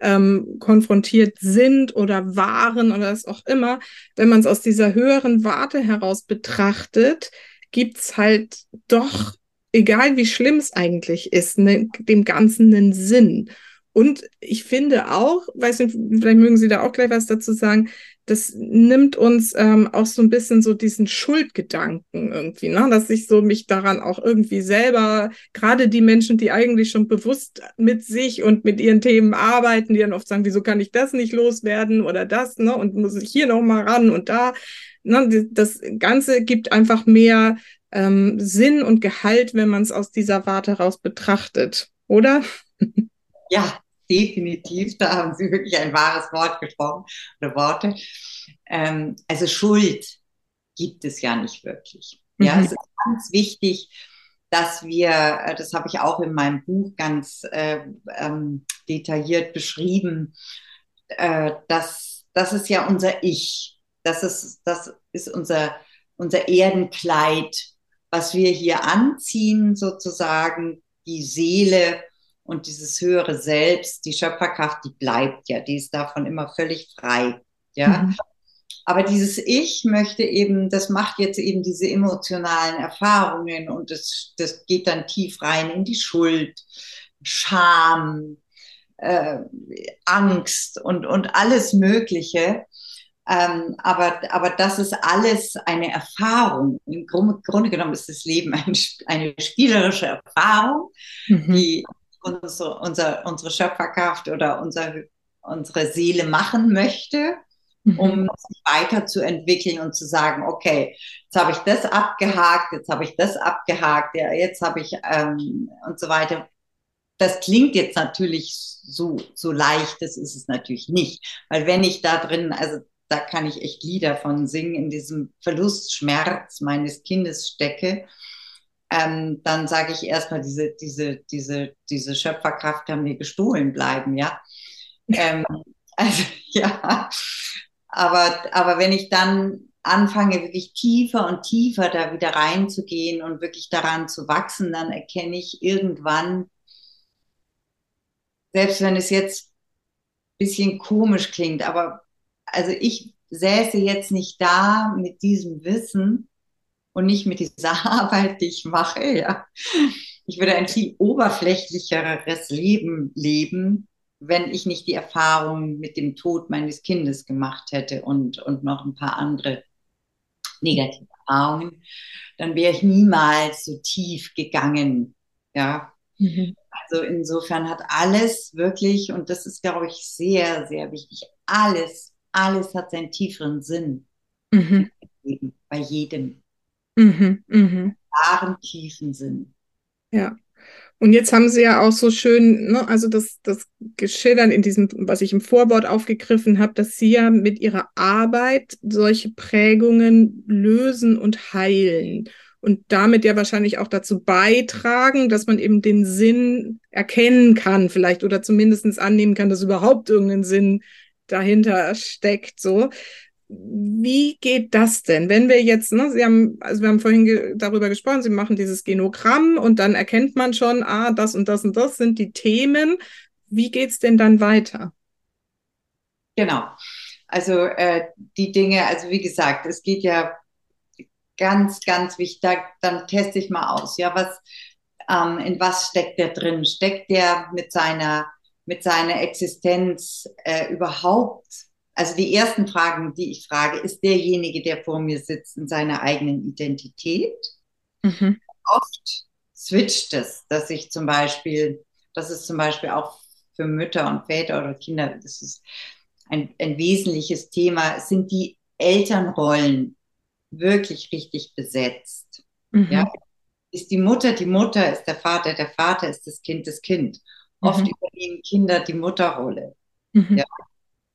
ähm, konfrontiert sind oder waren oder was auch immer, wenn man es aus dieser höheren Warte heraus betrachtet, gibt's halt doch, egal wie schlimm es eigentlich ist, ne, dem Ganzen einen Sinn. Und ich finde auch, weiß nicht, vielleicht mögen Sie da auch gleich was dazu sagen, das nimmt uns ähm, auch so ein bisschen so diesen Schuldgedanken irgendwie, ne? dass ich so mich daran auch irgendwie selber, gerade die Menschen, die eigentlich schon bewusst mit sich und mit ihren Themen arbeiten, die dann oft sagen, wieso kann ich das nicht loswerden oder das, ne? Und muss ich hier noch mal ran und da. Ne? Das Ganze gibt einfach mehr ähm, Sinn und Gehalt, wenn man es aus dieser Warte heraus betrachtet, oder? Ja, definitiv. Da haben Sie wirklich ein wahres Wort gesprochen oder Worte. Ähm, also Schuld gibt es ja nicht wirklich. Ja, mhm. es ist ganz wichtig, dass wir, äh, das habe ich auch in meinem Buch ganz äh, ähm, detailliert beschrieben, äh, dass das ist ja unser Ich. Das ist, das ist unser, unser Erdenkleid, was wir hier anziehen, sozusagen, die Seele und dieses höhere Selbst, die Schöpferkraft, die bleibt ja, die ist davon immer völlig frei. Ja. Mhm. Aber dieses Ich möchte eben, das macht jetzt eben diese emotionalen Erfahrungen und das, das geht dann tief rein in die Schuld, Scham, äh, Angst und, und alles Mögliche. Ähm, aber, aber das ist alles eine Erfahrung. Im Grunde genommen ist das Leben ein, eine spielerische Erfahrung, mhm. die unsere, unser, unsere Schöpferkraft oder unser, unsere Seele machen möchte, mhm. um sich weiterzuentwickeln und zu sagen, okay, jetzt habe ich das abgehakt, jetzt habe ich das abgehakt, ja, jetzt habe ich ähm, und so weiter. Das klingt jetzt natürlich so, so leicht, das ist es natürlich nicht. Weil wenn ich da drin, also da kann ich echt Lieder von singen, in diesem Verlustschmerz meines Kindes stecke, ähm, dann sage ich erstmal, diese, diese, diese, diese Schöpferkraft kann mir gestohlen bleiben, ja. ähm, [LAUGHS] also ja, aber, aber wenn ich dann anfange, wirklich tiefer und tiefer da wieder reinzugehen und wirklich daran zu wachsen, dann erkenne ich irgendwann, selbst wenn es jetzt ein bisschen komisch klingt, aber also ich säße jetzt nicht da mit diesem Wissen, und nicht mit dieser [LAUGHS] Arbeit, die ich mache, ja. ich würde ein viel oberflächlicheres Leben leben, wenn ich nicht die Erfahrung mit dem Tod meines Kindes gemacht hätte und, und noch ein paar andere negative Erfahrungen, dann wäre ich niemals so tief gegangen. Ja. Mhm. Also insofern hat alles wirklich, und das ist, glaube ich, sehr, sehr wichtig, alles, alles hat seinen tieferen Sinn. Mhm. Bei jedem. Mhm. Mhm. Klaren, tiefen Sinn. Ja. Und jetzt haben Sie ja auch so schön, ne, also das, das geschildert in diesem, was ich im Vorwort aufgegriffen habe, dass Sie ja mit Ihrer Arbeit solche Prägungen lösen und heilen und damit ja wahrscheinlich auch dazu beitragen, dass man eben den Sinn erkennen kann, vielleicht oder zumindest annehmen kann, dass überhaupt irgendein Sinn dahinter steckt. So, wie geht das denn? Wenn wir jetzt, ne, Sie haben, also wir haben vorhin ge darüber gesprochen, Sie machen dieses Genogramm und dann erkennt man schon, ah, das und das und das sind die Themen. Wie geht es denn dann weiter? Genau. Also äh, die Dinge, also wie gesagt, es geht ja ganz, ganz wichtig, da, dann teste ich mal aus, ja, was, ähm, in was steckt der drin? Steckt der mit seiner, mit seiner Existenz äh, überhaupt also die ersten Fragen, die ich frage, ist derjenige, der vor mir sitzt, in seiner eigenen Identität. Mhm. Oft switcht es, dass ich zum Beispiel, das ist zum Beispiel auch für Mütter und Väter oder Kinder, das ist ein, ein wesentliches Thema, sind die Elternrollen wirklich richtig besetzt. Mhm. Ja? Ist die Mutter die Mutter, ist der Vater der Vater, ist das Kind das Kind. Oft mhm. übernehmen Kinder die Mutterrolle. Mhm. Ja?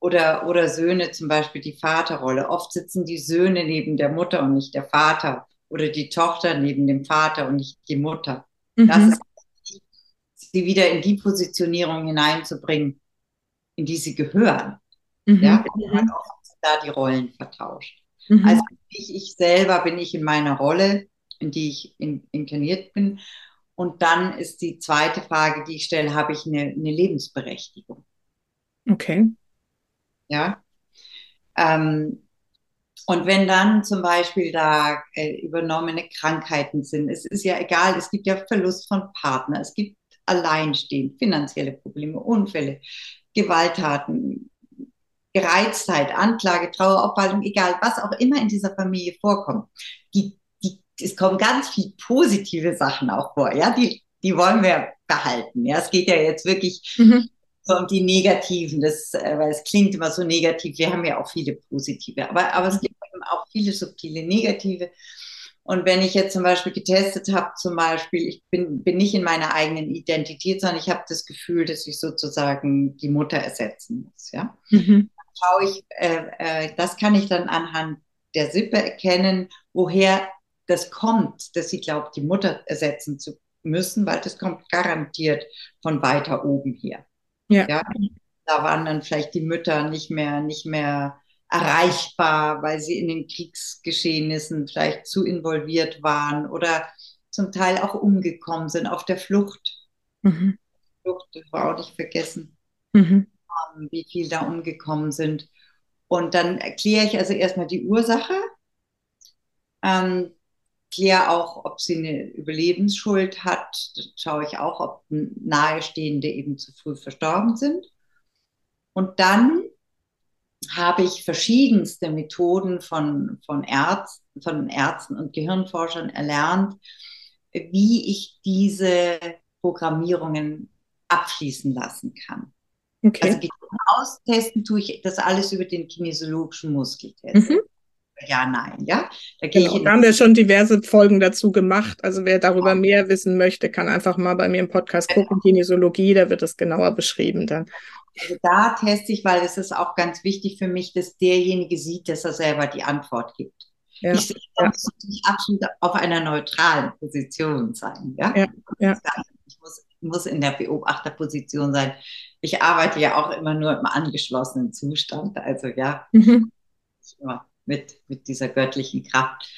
Oder, oder Söhne zum Beispiel die Vaterrolle. Oft sitzen die Söhne neben der Mutter und nicht der Vater oder die Tochter neben dem Vater und nicht die Mutter. Mhm. Das ist sie wieder in die Positionierung hineinzubringen, in die sie gehören. Mhm. Ja, man oft da die Rollen vertauscht. Mhm. Also ich, ich selber bin ich in meiner Rolle, in die ich in, inkarniert bin. Und dann ist die zweite Frage, die ich stelle, habe ich eine, eine Lebensberechtigung? Okay. Ja. Ähm, und wenn dann zum Beispiel da äh, übernommene Krankheiten sind, es ist ja egal, es gibt ja Verlust von Partner, es gibt Alleinstehen, finanzielle Probleme, Unfälle, Gewalttaten, Gereiztheit, Anklage, Trauer, Aufhaltung, egal, was auch immer in dieser Familie vorkommt. Die, die, es kommen ganz viele positive Sachen auch vor, ja, die, die wollen wir behalten. Ja, es geht ja jetzt wirklich mhm und die negativen, das, äh, weil es klingt immer so negativ. Wir haben ja auch viele positive, aber, aber es gibt eben auch viele subtile negative. Und wenn ich jetzt zum Beispiel getestet habe, zum Beispiel, ich bin, bin nicht in meiner eigenen Identität, sondern ich habe das Gefühl, dass ich sozusagen die Mutter ersetzen muss. Ja? Mhm. Schaue ich, äh, äh, das kann ich dann anhand der Sippe erkennen, woher das kommt, dass sie glaubt, die Mutter ersetzen zu müssen, weil das kommt garantiert von weiter oben her. Ja. ja. Da waren dann vielleicht die Mütter nicht mehr, nicht mehr erreichbar, weil sie in den Kriegsgeschehnissen vielleicht zu involviert waren oder zum Teil auch umgekommen sind auf der Flucht. Mhm. Flucht, das war auch nicht vergessen, mhm. Ähm, wie viel da umgekommen sind. Und dann erkläre ich also erstmal die Ursache. Ähm, kläre auch, ob sie eine Überlebensschuld hat. Dann schaue ich auch, ob Nahestehende eben zu früh verstorben sind. Und dann habe ich verschiedenste Methoden von, von, Ärzten, von Ärzten und Gehirnforschern erlernt, wie ich diese Programmierungen abfließen lassen kann. Okay. Also austesten tue ich das alles über den kinesiologischen Muskeltest. Mhm ja, nein, ja. Da, genau, da haben wir schon diverse Folgen dazu gemacht. Also wer darüber ja. mehr wissen möchte, kann einfach mal bei mir im Podcast gucken, Kinesiologie, da wird es genauer beschrieben dann. Also da teste ich, weil es ist auch ganz wichtig für mich, dass derjenige sieht, dass er selber die Antwort gibt. Ja. Ich ja. muss absolut auf einer neutralen Position sein. Ja? Ja. ja. Ich muss, muss in der Beobachterposition sein. Ich arbeite ja auch immer nur im angeschlossenen Zustand. Also ja, mhm. immer mit, mit dieser göttlichen Kraft.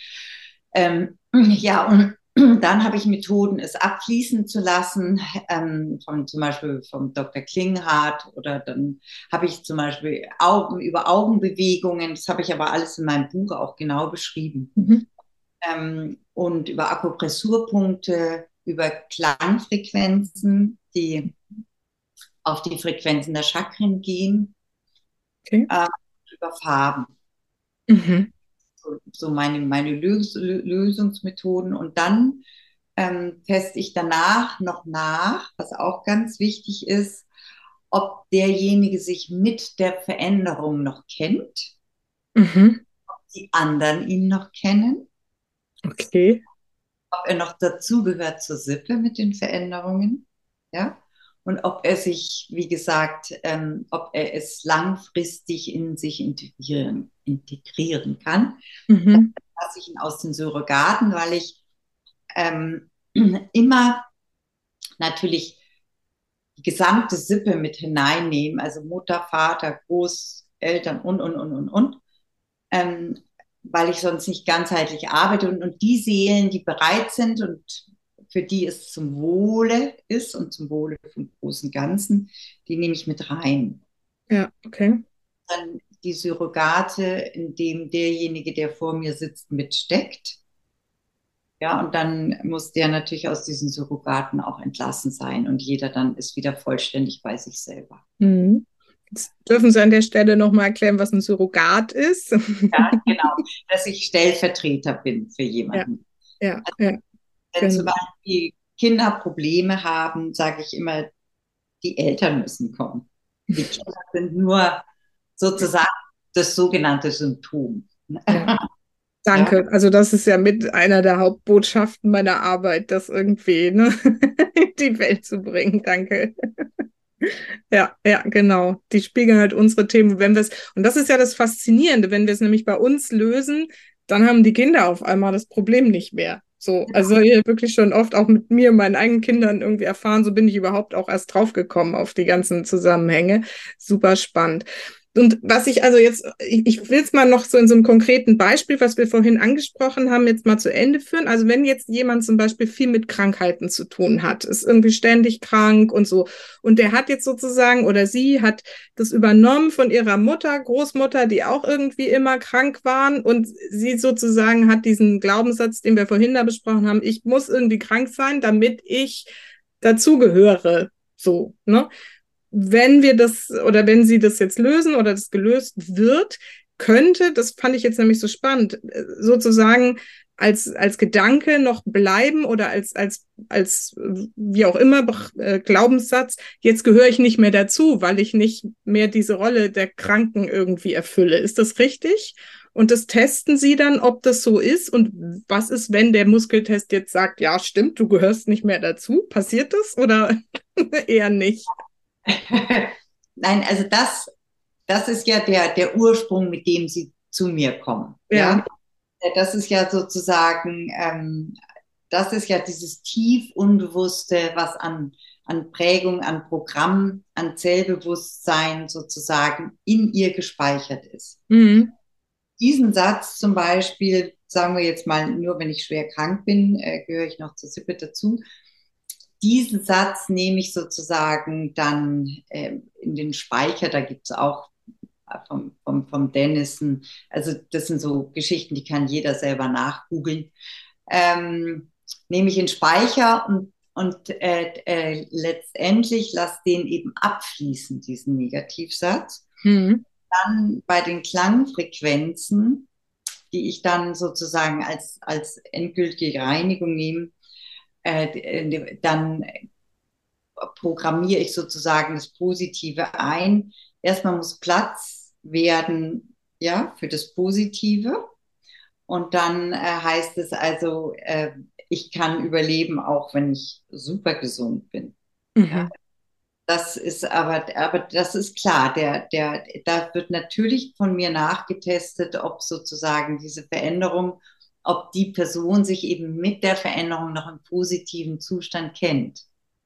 Ähm, ja, und [CLEARS THROAT] dann habe ich Methoden, es abfließen zu lassen, ähm, von, zum Beispiel vom Dr. Klinghardt oder dann habe ich zum Beispiel Augen über Augenbewegungen, das habe ich aber alles in meinem Buch auch genau beschrieben. Mhm. Ähm, und über Akupressurpunkte über Klangfrequenzen, die auf die Frequenzen der Chakren gehen, okay. äh, über Farben. Mhm. So, so, meine, meine Lös Lösungsmethoden. Und dann ähm, teste ich danach noch nach, was auch ganz wichtig ist, ob derjenige sich mit der Veränderung noch kennt, mhm. ob die anderen ihn noch kennen. Okay. Ob er noch dazugehört zur Sippe mit den Veränderungen. Ja und ob er sich, wie gesagt, ähm, ob er es langfristig in sich integrieren, integrieren kann. Mhm. Das lasse ich ihn aus den Surrogaten, weil ich ähm, [CLEARS THROAT] immer natürlich die gesamte Sippe mit hineinnehme, also Mutter, Vater, Großeltern und, und, und, und, und. Ähm, weil ich sonst nicht ganzheitlich arbeite und, und die Seelen, die bereit sind und für die es zum Wohle ist und zum Wohle vom großen Ganzen, die nehme ich mit rein. Ja, okay. Dann die Surrogate, in dem derjenige, der vor mir sitzt, mitsteckt. Ja, und dann muss der natürlich aus diesen Surrogaten auch entlassen sein und jeder dann ist wieder vollständig bei sich selber. Mhm. Jetzt dürfen Sie an der Stelle nochmal erklären, was ein Surrogat ist. Ja, genau, dass ich Stellvertreter bin für jemanden. Ja, ja, also, ja. Wenn genau. zum Beispiel Kinder Probleme haben, sage ich immer, die Eltern müssen kommen. Die [LAUGHS] Kinder sind nur sozusagen das sogenannte Symptom. Ja. [LAUGHS] Danke. Ja. Also das ist ja mit einer der Hauptbotschaften meiner Arbeit, das irgendwie ne, in [LAUGHS] die Welt zu bringen. Danke. Ja, ja, genau. Die spiegeln halt unsere Themen. Wenn wir es, und das ist ja das Faszinierende, wenn wir es nämlich bei uns lösen, dann haben die Kinder auf einmal das Problem nicht mehr. So, also ich wirklich schon oft auch mit mir, meinen eigenen Kindern irgendwie erfahren, so bin ich überhaupt auch erst draufgekommen auf die ganzen Zusammenhänge. Super spannend. Und was ich also jetzt, ich, ich will es mal noch so in so einem konkreten Beispiel, was wir vorhin angesprochen haben, jetzt mal zu Ende führen. Also wenn jetzt jemand zum Beispiel viel mit Krankheiten zu tun hat, ist irgendwie ständig krank und so, und der hat jetzt sozusagen oder sie hat das übernommen von ihrer Mutter, Großmutter, die auch irgendwie immer krank waren und sie sozusagen hat diesen Glaubenssatz, den wir vorhin da besprochen haben, ich muss irgendwie krank sein, damit ich dazugehöre. So, ne? Wenn wir das oder wenn sie das jetzt lösen oder das gelöst wird, könnte, das fand ich jetzt nämlich so spannend, sozusagen als, als Gedanke noch bleiben oder als, als, als, wie auch immer, äh, Glaubenssatz, jetzt gehöre ich nicht mehr dazu, weil ich nicht mehr diese Rolle der Kranken irgendwie erfülle. Ist das richtig? Und das testen sie dann, ob das so ist. Und was ist, wenn der Muskeltest jetzt sagt, ja, stimmt, du gehörst nicht mehr dazu? Passiert das oder [LAUGHS] eher nicht? [LAUGHS] Nein, also das, das ist ja der, der Ursprung, mit dem sie zu mir kommen. Ja. ja? Das ist ja sozusagen, ähm, das ist ja dieses tief Unbewusste, was an, an Prägung, an Programm, an Zellbewusstsein sozusagen in ihr gespeichert ist. Mhm. Diesen Satz zum Beispiel, sagen wir jetzt mal, nur wenn ich schwer krank bin, äh, gehöre ich noch zur Sippe dazu diesen Satz nehme ich sozusagen dann äh, in den Speicher. Da gibt es auch vom, vom, vom Dennison, also das sind so Geschichten, die kann jeder selber nachgoogeln. Ähm, nehme ich in Speicher und, und äh, äh, letztendlich lasse den eben abfließen, diesen Negativsatz. Mhm. Dann bei den Klangfrequenzen, die ich dann sozusagen als, als endgültige Reinigung nehme, äh, dann programmiere ich sozusagen das Positive ein. Erstmal muss Platz werden, ja, für das Positive. Und dann äh, heißt es also, äh, ich kann überleben, auch wenn ich super gesund bin. Mhm. Ja. Das ist aber, aber das ist klar, der, der, da wird natürlich von mir nachgetestet, ob sozusagen diese Veränderung ob die Person sich eben mit der Veränderung noch im positiven Zustand kennt.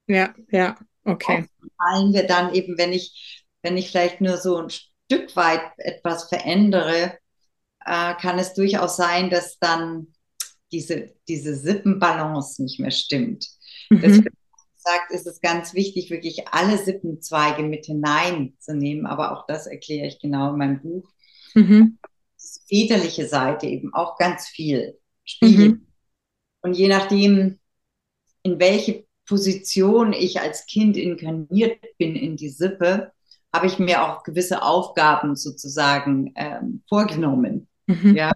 Ja, ja, okay. Fallen wir dann eben, wenn ich, wenn ich vielleicht nur so ein Stück weit etwas verändere, äh, kann es durchaus sein, dass dann diese, diese Sippenbalance nicht mehr stimmt. Mhm. Deswegen sagt, ist es ganz wichtig, wirklich alle Sippenzweige mit hineinzunehmen. Aber auch das erkläre ich genau in meinem Buch. Mhm väterliche Seite eben auch ganz viel spielt. Mhm. Und je nachdem, in welche Position ich als Kind inkarniert bin in die Sippe, habe ich mir auch gewisse Aufgaben sozusagen ähm, vorgenommen. Mhm. Ja,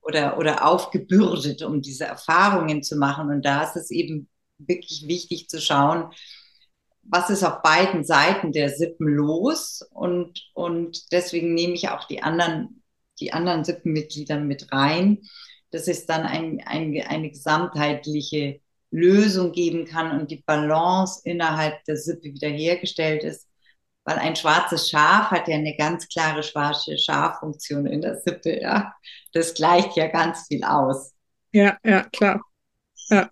oder, oder aufgebürdet, um diese Erfahrungen zu machen. Und da ist es eben wirklich wichtig zu schauen, was ist auf beiden Seiten der Sippen los und, und deswegen nehme ich auch die anderen, die anderen Sippenmitglieder mit rein, dass es dann ein, ein, eine gesamtheitliche Lösung geben kann und die Balance innerhalb der Sippe wiederhergestellt ist. Weil ein schwarzes Schaf hat ja eine ganz klare schwarze Schaffunktion in der Sippe, ja. Das gleicht ja ganz viel aus. Ja, ja, klar. Ja.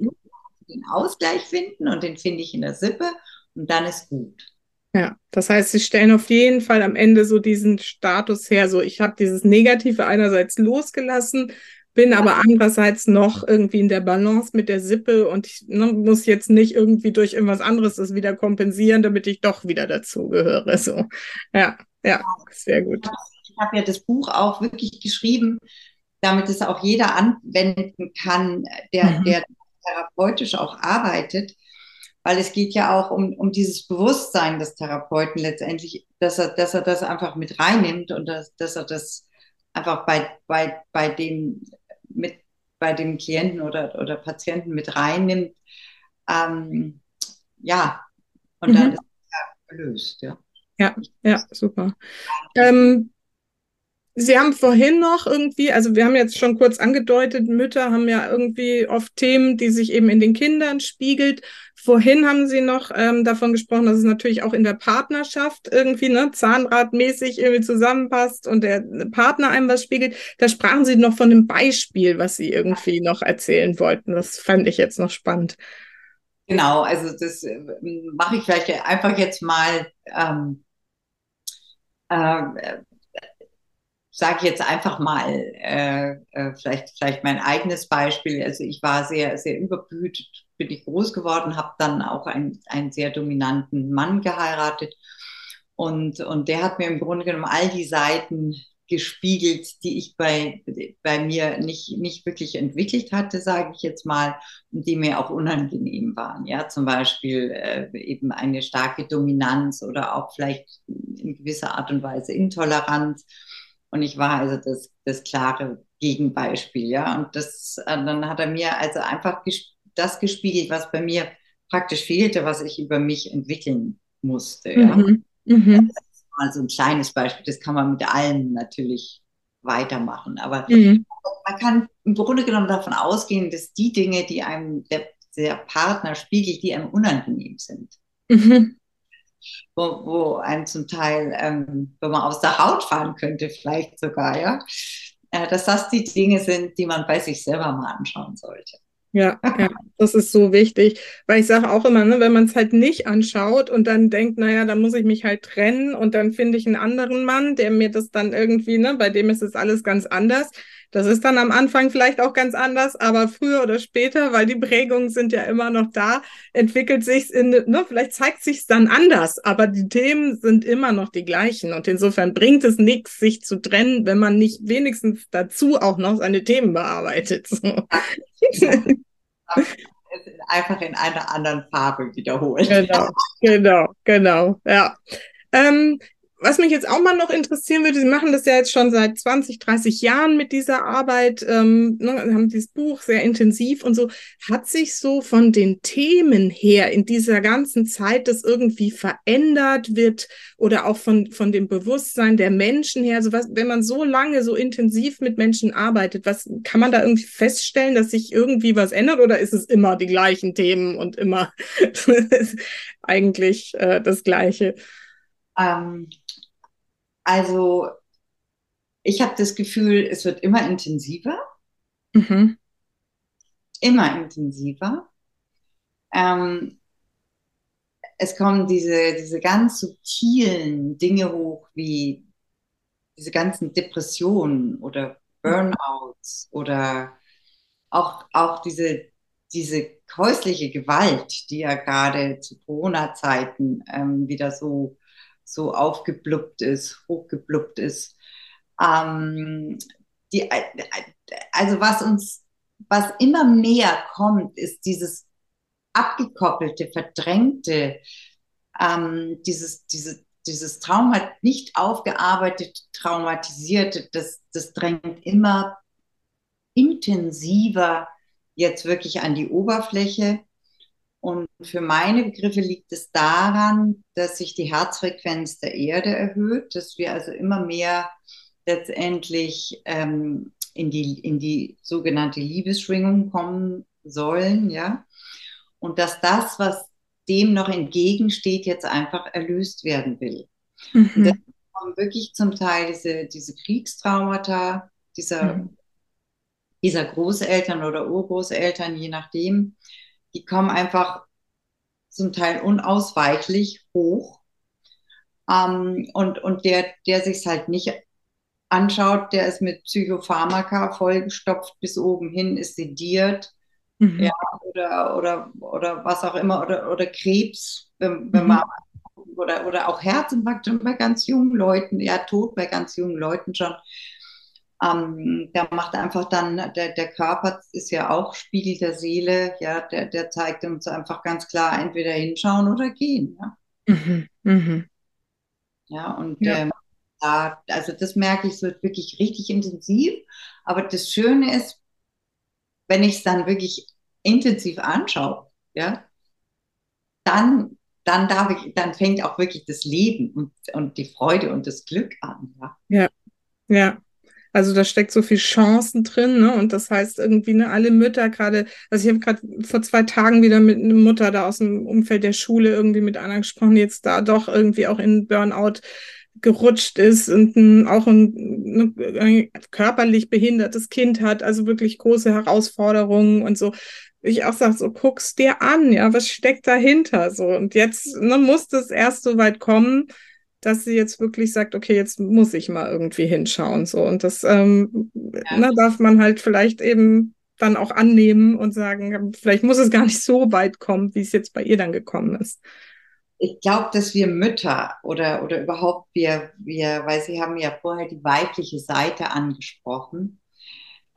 Den Ausgleich finden und den finde ich in der Sippe und dann ist gut. Ja, das heißt, sie stellen auf jeden Fall am Ende so diesen Status her, so ich habe dieses Negative einerseits losgelassen, bin ja. aber andererseits noch irgendwie in der Balance mit der Sippe und ich ne, muss jetzt nicht irgendwie durch irgendwas anderes das wieder kompensieren, damit ich doch wieder dazugehöre. So, ja, ja, sehr gut. Ich habe ja das Buch auch wirklich geschrieben, damit es auch jeder anwenden kann, der, mhm. der therapeutisch auch arbeitet weil es geht ja auch um, um dieses Bewusstsein des Therapeuten letztendlich, dass er, dass er das einfach mit reinnimmt und dass, dass er das einfach bei, bei, bei dem mit bei dem Klienten oder, oder Patienten mit reinnimmt. Ähm, ja, und mhm. dann ist es ja gelöst, ja. Ja, ja, super. Ähm, Sie haben vorhin noch irgendwie, also wir haben jetzt schon kurz angedeutet, Mütter haben ja irgendwie oft Themen, die sich eben in den Kindern spiegelt. Vorhin haben Sie noch ähm, davon gesprochen, dass es natürlich auch in der Partnerschaft irgendwie ne, zahnradmäßig irgendwie zusammenpasst und der Partner einem was spiegelt. Da sprachen Sie noch von einem Beispiel, was Sie irgendwie noch erzählen wollten. Das fand ich jetzt noch spannend. Genau, also das äh, mache ich vielleicht einfach jetzt mal. Ähm, äh, sage ich jetzt einfach mal, äh, äh, vielleicht, vielleicht mein eigenes Beispiel. Also ich war sehr, sehr überbehütet, bin ich groß geworden, habe dann auch einen, einen sehr dominanten Mann geheiratet. Und, und der hat mir im Grunde genommen all die Seiten gespiegelt, die ich bei, bei mir nicht, nicht wirklich entwickelt hatte, sage ich jetzt mal, und die mir auch unangenehm waren. Ja, zum Beispiel äh, eben eine starke Dominanz oder auch vielleicht in gewisser Art und Weise Intoleranz und ich war also das, das klare Gegenbeispiel, ja. Und das, äh, dann hat er mir also einfach das gespiegelt, was bei mir praktisch fehlte, was ich über mich entwickeln musste, ja. Mhm. Mhm. Das ist mal so ein kleines Beispiel, das kann man mit allen natürlich weitermachen. Aber mhm. man kann im Grunde genommen davon ausgehen, dass die Dinge, die einem der, der Partner spiegelt, die einem unangenehm sind, mhm wo, wo einem zum Teil, ähm, wo man aus der Haut fahren könnte, vielleicht sogar, ja, äh, dass das die Dinge sind, die man bei sich selber mal anschauen sollte. Ja, ja, das ist so wichtig, weil ich sage auch immer, ne, wenn man es halt nicht anschaut und dann denkt, naja, dann muss ich mich halt trennen und dann finde ich einen anderen Mann, der mir das dann irgendwie, ne, bei dem ist es alles ganz anders, das ist dann am Anfang vielleicht auch ganz anders, aber früher oder später, weil die Prägungen sind ja immer noch da, entwickelt sich in, ne, vielleicht zeigt sich dann anders, aber die Themen sind immer noch die gleichen und insofern bringt es nichts, sich zu trennen, wenn man nicht wenigstens dazu auch noch seine Themen bearbeitet. So. [LAUGHS] Einfach in einer anderen Farbe wiederholen. Genau, genau, genau, ja. Ähm, was mich jetzt auch mal noch interessieren würde, Sie machen das ja jetzt schon seit 20, 30 Jahren mit dieser Arbeit, ähm, ne, haben dieses Buch sehr intensiv und so. Hat sich so von den Themen her in dieser ganzen Zeit das irgendwie verändert wird oder auch von, von dem Bewusstsein der Menschen her? Also was, wenn man so lange so intensiv mit Menschen arbeitet, was kann man da irgendwie feststellen, dass sich irgendwie was ändert oder ist es immer die gleichen Themen und immer [LAUGHS] eigentlich äh, das Gleiche? Ähm, also ich habe das Gefühl, es wird immer intensiver. Mhm. Immer intensiver. Ähm, es kommen diese, diese ganz subtilen Dinge hoch, wie diese ganzen Depressionen oder Burnouts oder auch, auch diese, diese häusliche Gewalt, die ja gerade zu Corona-Zeiten ähm, wieder so so aufgeblubbt ist, hochgeblubbt ist. Ähm, die, also was uns, was immer mehr kommt, ist dieses abgekoppelte, verdrängte, ähm, dieses, diese, dieses Trauma nicht aufgearbeitet, traumatisierte, das, das drängt immer intensiver jetzt wirklich an die Oberfläche. Und für meine Begriffe liegt es daran, dass sich die Herzfrequenz der Erde erhöht, dass wir also immer mehr letztendlich ähm, in, die, in die sogenannte Liebesschwingung kommen sollen, ja. Und dass das, was dem noch entgegensteht, jetzt einfach erlöst werden will. Mhm. Und dann kommen wirklich zum Teil diese, diese Kriegstraumata, dieser, mhm. dieser Großeltern oder Urgroßeltern, je nachdem, die kommen einfach zum Teil unausweichlich hoch. Ähm, und, und der, der sich halt nicht anschaut, der ist mit Psychopharmaka vollgestopft bis oben hin, ist sediert. Mhm. Ja, oder, oder, oder was auch immer, oder, oder Krebs, wenn, wenn mhm. man, oder, oder auch Herzinfarkt schon bei ganz jungen Leuten, ja, Tod bei ganz jungen Leuten schon. Ähm, der macht einfach dann, der, der Körper ist ja auch Spiegel der Seele, ja, der, der zeigt uns einfach ganz klar, entweder hinschauen oder gehen. Ja, mhm. Mhm. ja und ja. Ähm, da, also das merke ich so wirklich richtig intensiv. Aber das Schöne ist, wenn ich es dann wirklich intensiv anschaue, ja, dann, dann darf ich, dann fängt auch wirklich das Leben und, und die Freude und das Glück an. Ja, ja. ja. Also da steckt so viel Chancen drin, ne? Und das heißt irgendwie, ne, alle Mütter gerade, also ich habe gerade vor zwei Tagen wieder mit einer Mutter da aus dem Umfeld der Schule irgendwie mit einer gesprochen, die jetzt da doch irgendwie auch in Burnout gerutscht ist und ein, auch ein, ein, körperlich behindertes Kind hat, also wirklich große Herausforderungen und so. Ich auch sage, so guck's dir an, ja, was steckt dahinter? So, und jetzt ne, muss das erst so weit kommen, dass sie jetzt wirklich sagt, okay, jetzt muss ich mal irgendwie hinschauen. So, und das ähm, ja. ne, darf man halt vielleicht eben dann auch annehmen und sagen, vielleicht muss es gar nicht so weit kommen, wie es jetzt bei ihr dann gekommen ist ich glaube, dass wir Mütter oder, oder überhaupt wir, wir, weil Sie haben ja vorher die weibliche Seite angesprochen,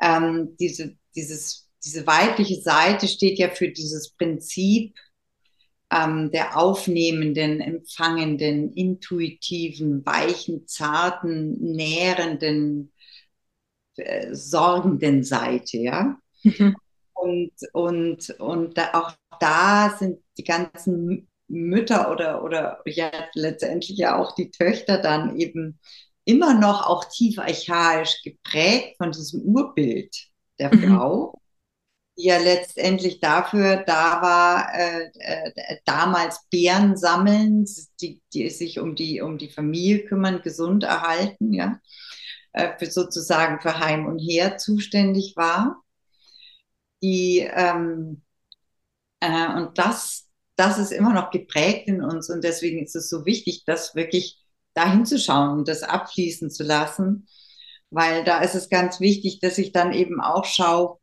ähm, diese, dieses, diese weibliche Seite steht ja für dieses Prinzip ähm, der aufnehmenden, empfangenden, intuitiven, weichen, zarten, nährenden, äh, sorgenden Seite, ja. Mhm. Und, und, und da, auch da sind die ganzen Mütter oder, oder ja letztendlich ja auch die Töchter dann eben immer noch auch tief archaisch geprägt von diesem Urbild der mhm. Frau, ja letztendlich dafür da war, äh, äh, damals Bären sammeln, die, die sich um die, um die Familie kümmern, gesund erhalten, ja, äh, für sozusagen für Heim und Her zuständig war. Die, ähm, äh, und das das ist immer noch geprägt in uns und deswegen ist es so wichtig, das wirklich dahin zu schauen und das abfließen zu lassen, weil da ist es ganz wichtig, dass ich dann eben auch schaue,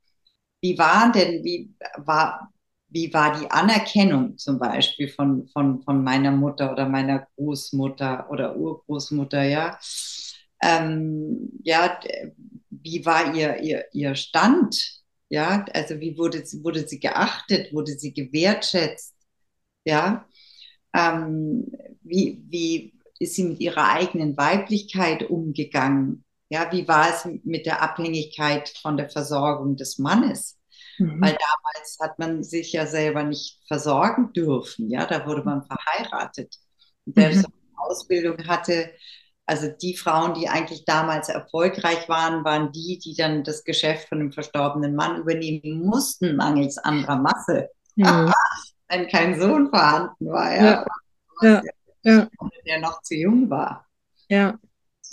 wie war denn, wie war, wie war die Anerkennung zum Beispiel von, von, von meiner Mutter oder meiner Großmutter oder Urgroßmutter, ja. Ähm, ja, wie war ihr, ihr, ihr Stand? Ja, also wie wurde sie, wurde sie geachtet, wurde sie gewertschätzt? Ja, ähm, wie, wie ist sie mit ihrer eigenen Weiblichkeit umgegangen? Ja, wie war es mit der Abhängigkeit von der Versorgung des Mannes? Mhm. Weil damals hat man sich ja selber nicht versorgen dürfen. Ja, da wurde man verheiratet. Und wer mhm. so eine Ausbildung hatte, also die Frauen, die eigentlich damals erfolgreich waren, waren die, die dann das Geschäft von dem verstorbenen Mann übernehmen mussten, mangels anderer Masse. Mhm. [LAUGHS] wenn kein Sohn vorhanden war, ja. ja. ja. Der noch zu jung war. Ja.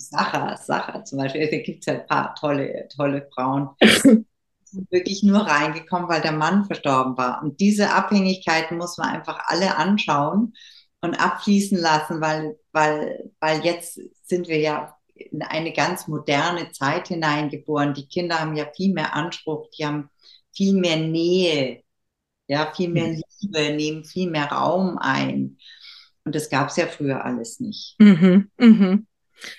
Sacher, Sacher zum Beispiel, da gibt es ja ein paar tolle, tolle Frauen. [LAUGHS] sind wirklich nur reingekommen, weil der Mann verstorben war. Und diese Abhängigkeiten muss man einfach alle anschauen und abfließen lassen, weil, weil, weil jetzt sind wir ja in eine ganz moderne Zeit hineingeboren. Die Kinder haben ja viel mehr Anspruch, die haben viel mehr Nähe, ja, viel mehr mhm. Liebe, nehmen viel mehr Raum ein. Und das gab es ja früher alles nicht. Mhm, mhm.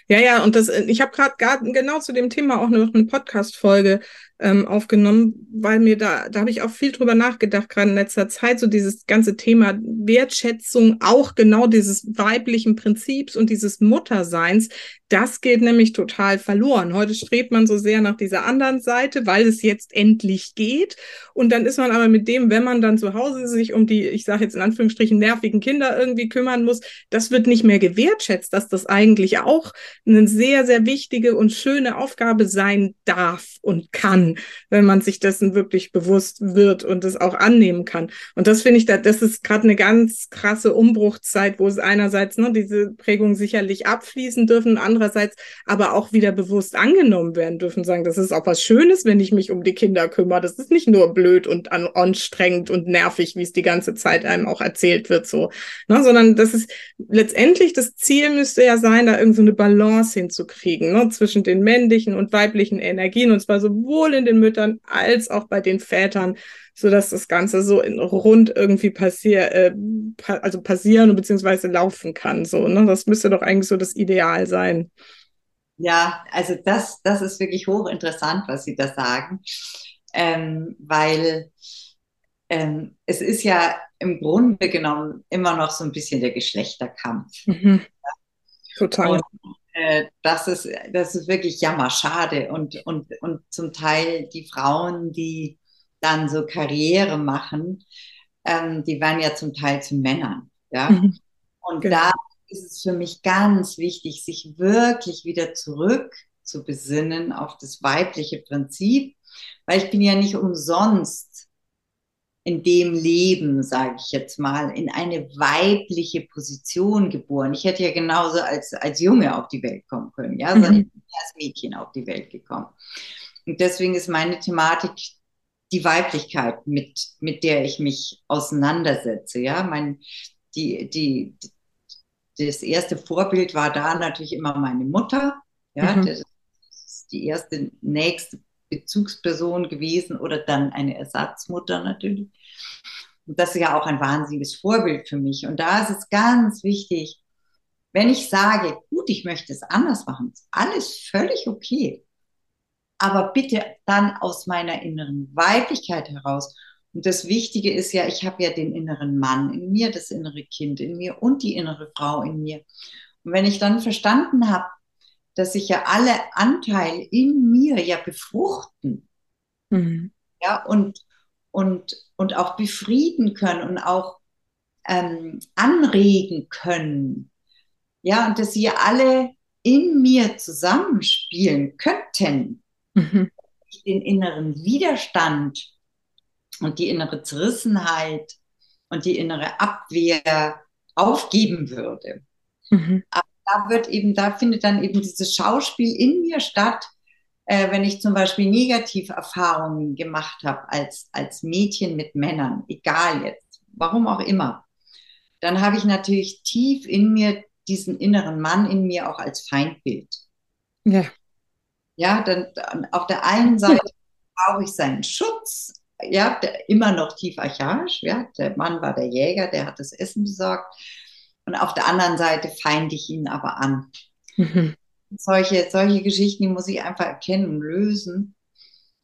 Ja, ja, und das, ich habe gerade genau zu dem Thema auch noch eine Podcast-Folge ähm, aufgenommen, weil mir da, da habe ich auch viel drüber nachgedacht, gerade in letzter Zeit, so dieses ganze Thema Wertschätzung, auch genau dieses weiblichen Prinzips und dieses Mutterseins, das geht nämlich total verloren. Heute strebt man so sehr nach dieser anderen Seite, weil es jetzt endlich geht. Und dann ist man aber mit dem, wenn man dann zu Hause sich um die, ich sage jetzt in Anführungsstrichen, nervigen Kinder irgendwie kümmern muss, das wird nicht mehr gewertschätzt, dass das eigentlich auch eine sehr, sehr wichtige und schöne Aufgabe sein darf und kann, wenn man sich dessen wirklich bewusst wird und es auch annehmen kann. Und das finde ich, da, das ist gerade eine ganz krasse Umbruchzeit, wo es einerseits ne, diese Prägung sicherlich abfließen dürfen, andererseits aber auch wieder bewusst angenommen werden dürfen, sagen, das ist auch was Schönes, wenn ich mich um die Kinder kümmere. Das ist nicht nur blöd und an, anstrengend und nervig, wie es die ganze Zeit einem auch erzählt wird, so, ne, sondern das ist letztendlich das Ziel müsste ja sein, da irgendeine so Balance hinzukriegen, ne, zwischen den männlichen und weiblichen Energien und zwar sowohl in den Müttern als auch bei den Vätern, so dass das Ganze so in rund irgendwie passier, äh, pa also passieren bzw. laufen kann. So, ne? Das müsste doch eigentlich so das Ideal sein. Ja, also das, das ist wirklich hochinteressant, was Sie da sagen, ähm, weil ähm, es ist ja im Grunde genommen immer noch so ein bisschen der Geschlechterkampf. Mhm. Total. Und, äh, das, ist, das ist wirklich jammerschade. Und, und, und zum Teil die Frauen, die dann so Karriere machen, ähm, die werden ja zum Teil zu Männern. Ja? Mhm. Und genau. da ist es für mich ganz wichtig, sich wirklich wieder zurück zu besinnen auf das weibliche Prinzip, weil ich bin ja nicht umsonst in dem Leben, sage ich jetzt mal, in eine weibliche Position geboren. Ich hätte ja genauso als, als Junge auf die Welt kommen können, ja, sondern ich bin als Mädchen auf die Welt gekommen. Und deswegen ist meine Thematik die Weiblichkeit, mit, mit der ich mich auseinandersetze. Ja, mein, die, die, das erste Vorbild war da natürlich immer meine Mutter. Ja, mhm. das ist die erste nächste Bezugsperson gewesen oder dann eine Ersatzmutter natürlich. Und das ist ja auch ein wahnsinniges Vorbild für mich. Und da ist es ganz wichtig, wenn ich sage, gut, ich möchte es anders machen, ist alles völlig okay aber bitte dann aus meiner inneren Weiblichkeit heraus. Und das Wichtige ist ja, ich habe ja den inneren Mann in mir, das innere Kind in mir und die innere Frau in mir. Und wenn ich dann verstanden habe, dass sich ja alle Anteile in mir ja befruchten, mhm. ja, und, und, und auch befrieden können und auch ähm, anregen können, ja, und dass sie alle in mir zusammenspielen könnten, mhm. den inneren Widerstand und die innere Zerrissenheit und die innere Abwehr aufgeben würde. Mhm. Aber da wird eben, da findet dann eben dieses Schauspiel in mir statt, äh, wenn ich zum Beispiel Negativerfahrungen gemacht habe als, als Mädchen mit Männern, egal jetzt, warum auch immer, dann habe ich natürlich tief in mir diesen inneren Mann in mir auch als Feindbild. Ja. Ja, dann, auf der einen Seite brauche ich seinen Schutz, ja, der, immer noch tief archaisch, ja, der Mann war der Jäger, der hat das Essen besorgt. Und auf der anderen Seite feinde ich ihn aber an. Mhm. Solche, solche Geschichten, die muss ich einfach erkennen und lösen.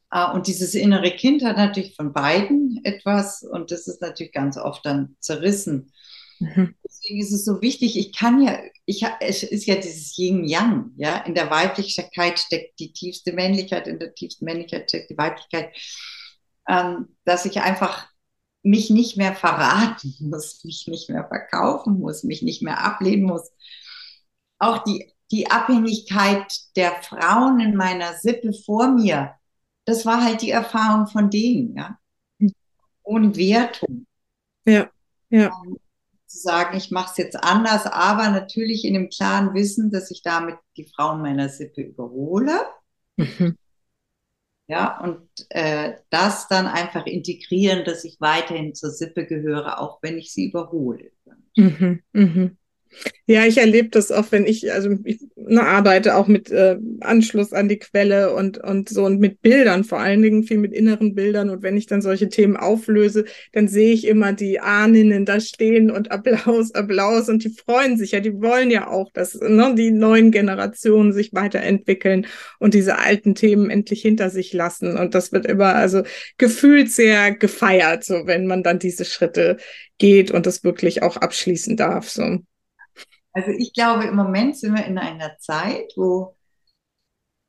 Ah, und dieses innere Kind hat natürlich von beiden etwas und das ist natürlich ganz oft dann zerrissen. Mhm. Deswegen ist es so wichtig, ich kann ja, ich, es ist ja dieses Yin-Yang, ja, in der Weiblichkeit steckt die tiefste Männlichkeit, in der tiefsten Männlichkeit steckt die Weiblichkeit, ähm, dass ich einfach mich nicht mehr verraten muss, mich nicht mehr verkaufen muss, mich nicht mehr ablehnen muss. Auch die, die Abhängigkeit der Frauen in meiner Sippe vor mir, das war halt die Erfahrung von denen, ja. Hm. Ohne Wertung. Ja, ja. Ähm, zu sagen, ich mache es jetzt anders, aber natürlich in dem klaren Wissen, dass ich damit die Frauen meiner Sippe überhole. Mhm. Ja, und äh, das dann einfach integrieren, dass ich weiterhin zur Sippe gehöre, auch wenn ich sie überhole. Mhm, mhm. Ja, ich erlebe das oft, wenn ich, also ich ne, arbeite auch mit äh, Anschluss an die Quelle und, und so und mit Bildern, vor allen Dingen viel mit inneren Bildern. Und wenn ich dann solche Themen auflöse, dann sehe ich immer die Ahninnen da stehen und Applaus, Applaus und die freuen sich ja, die wollen ja auch, dass ne, die neuen Generationen sich weiterentwickeln und diese alten Themen endlich hinter sich lassen. Und das wird immer also gefühlt sehr gefeiert, so wenn man dann diese Schritte geht und das wirklich auch abschließen darf. So. Also ich glaube, im Moment sind wir in einer Zeit, wo,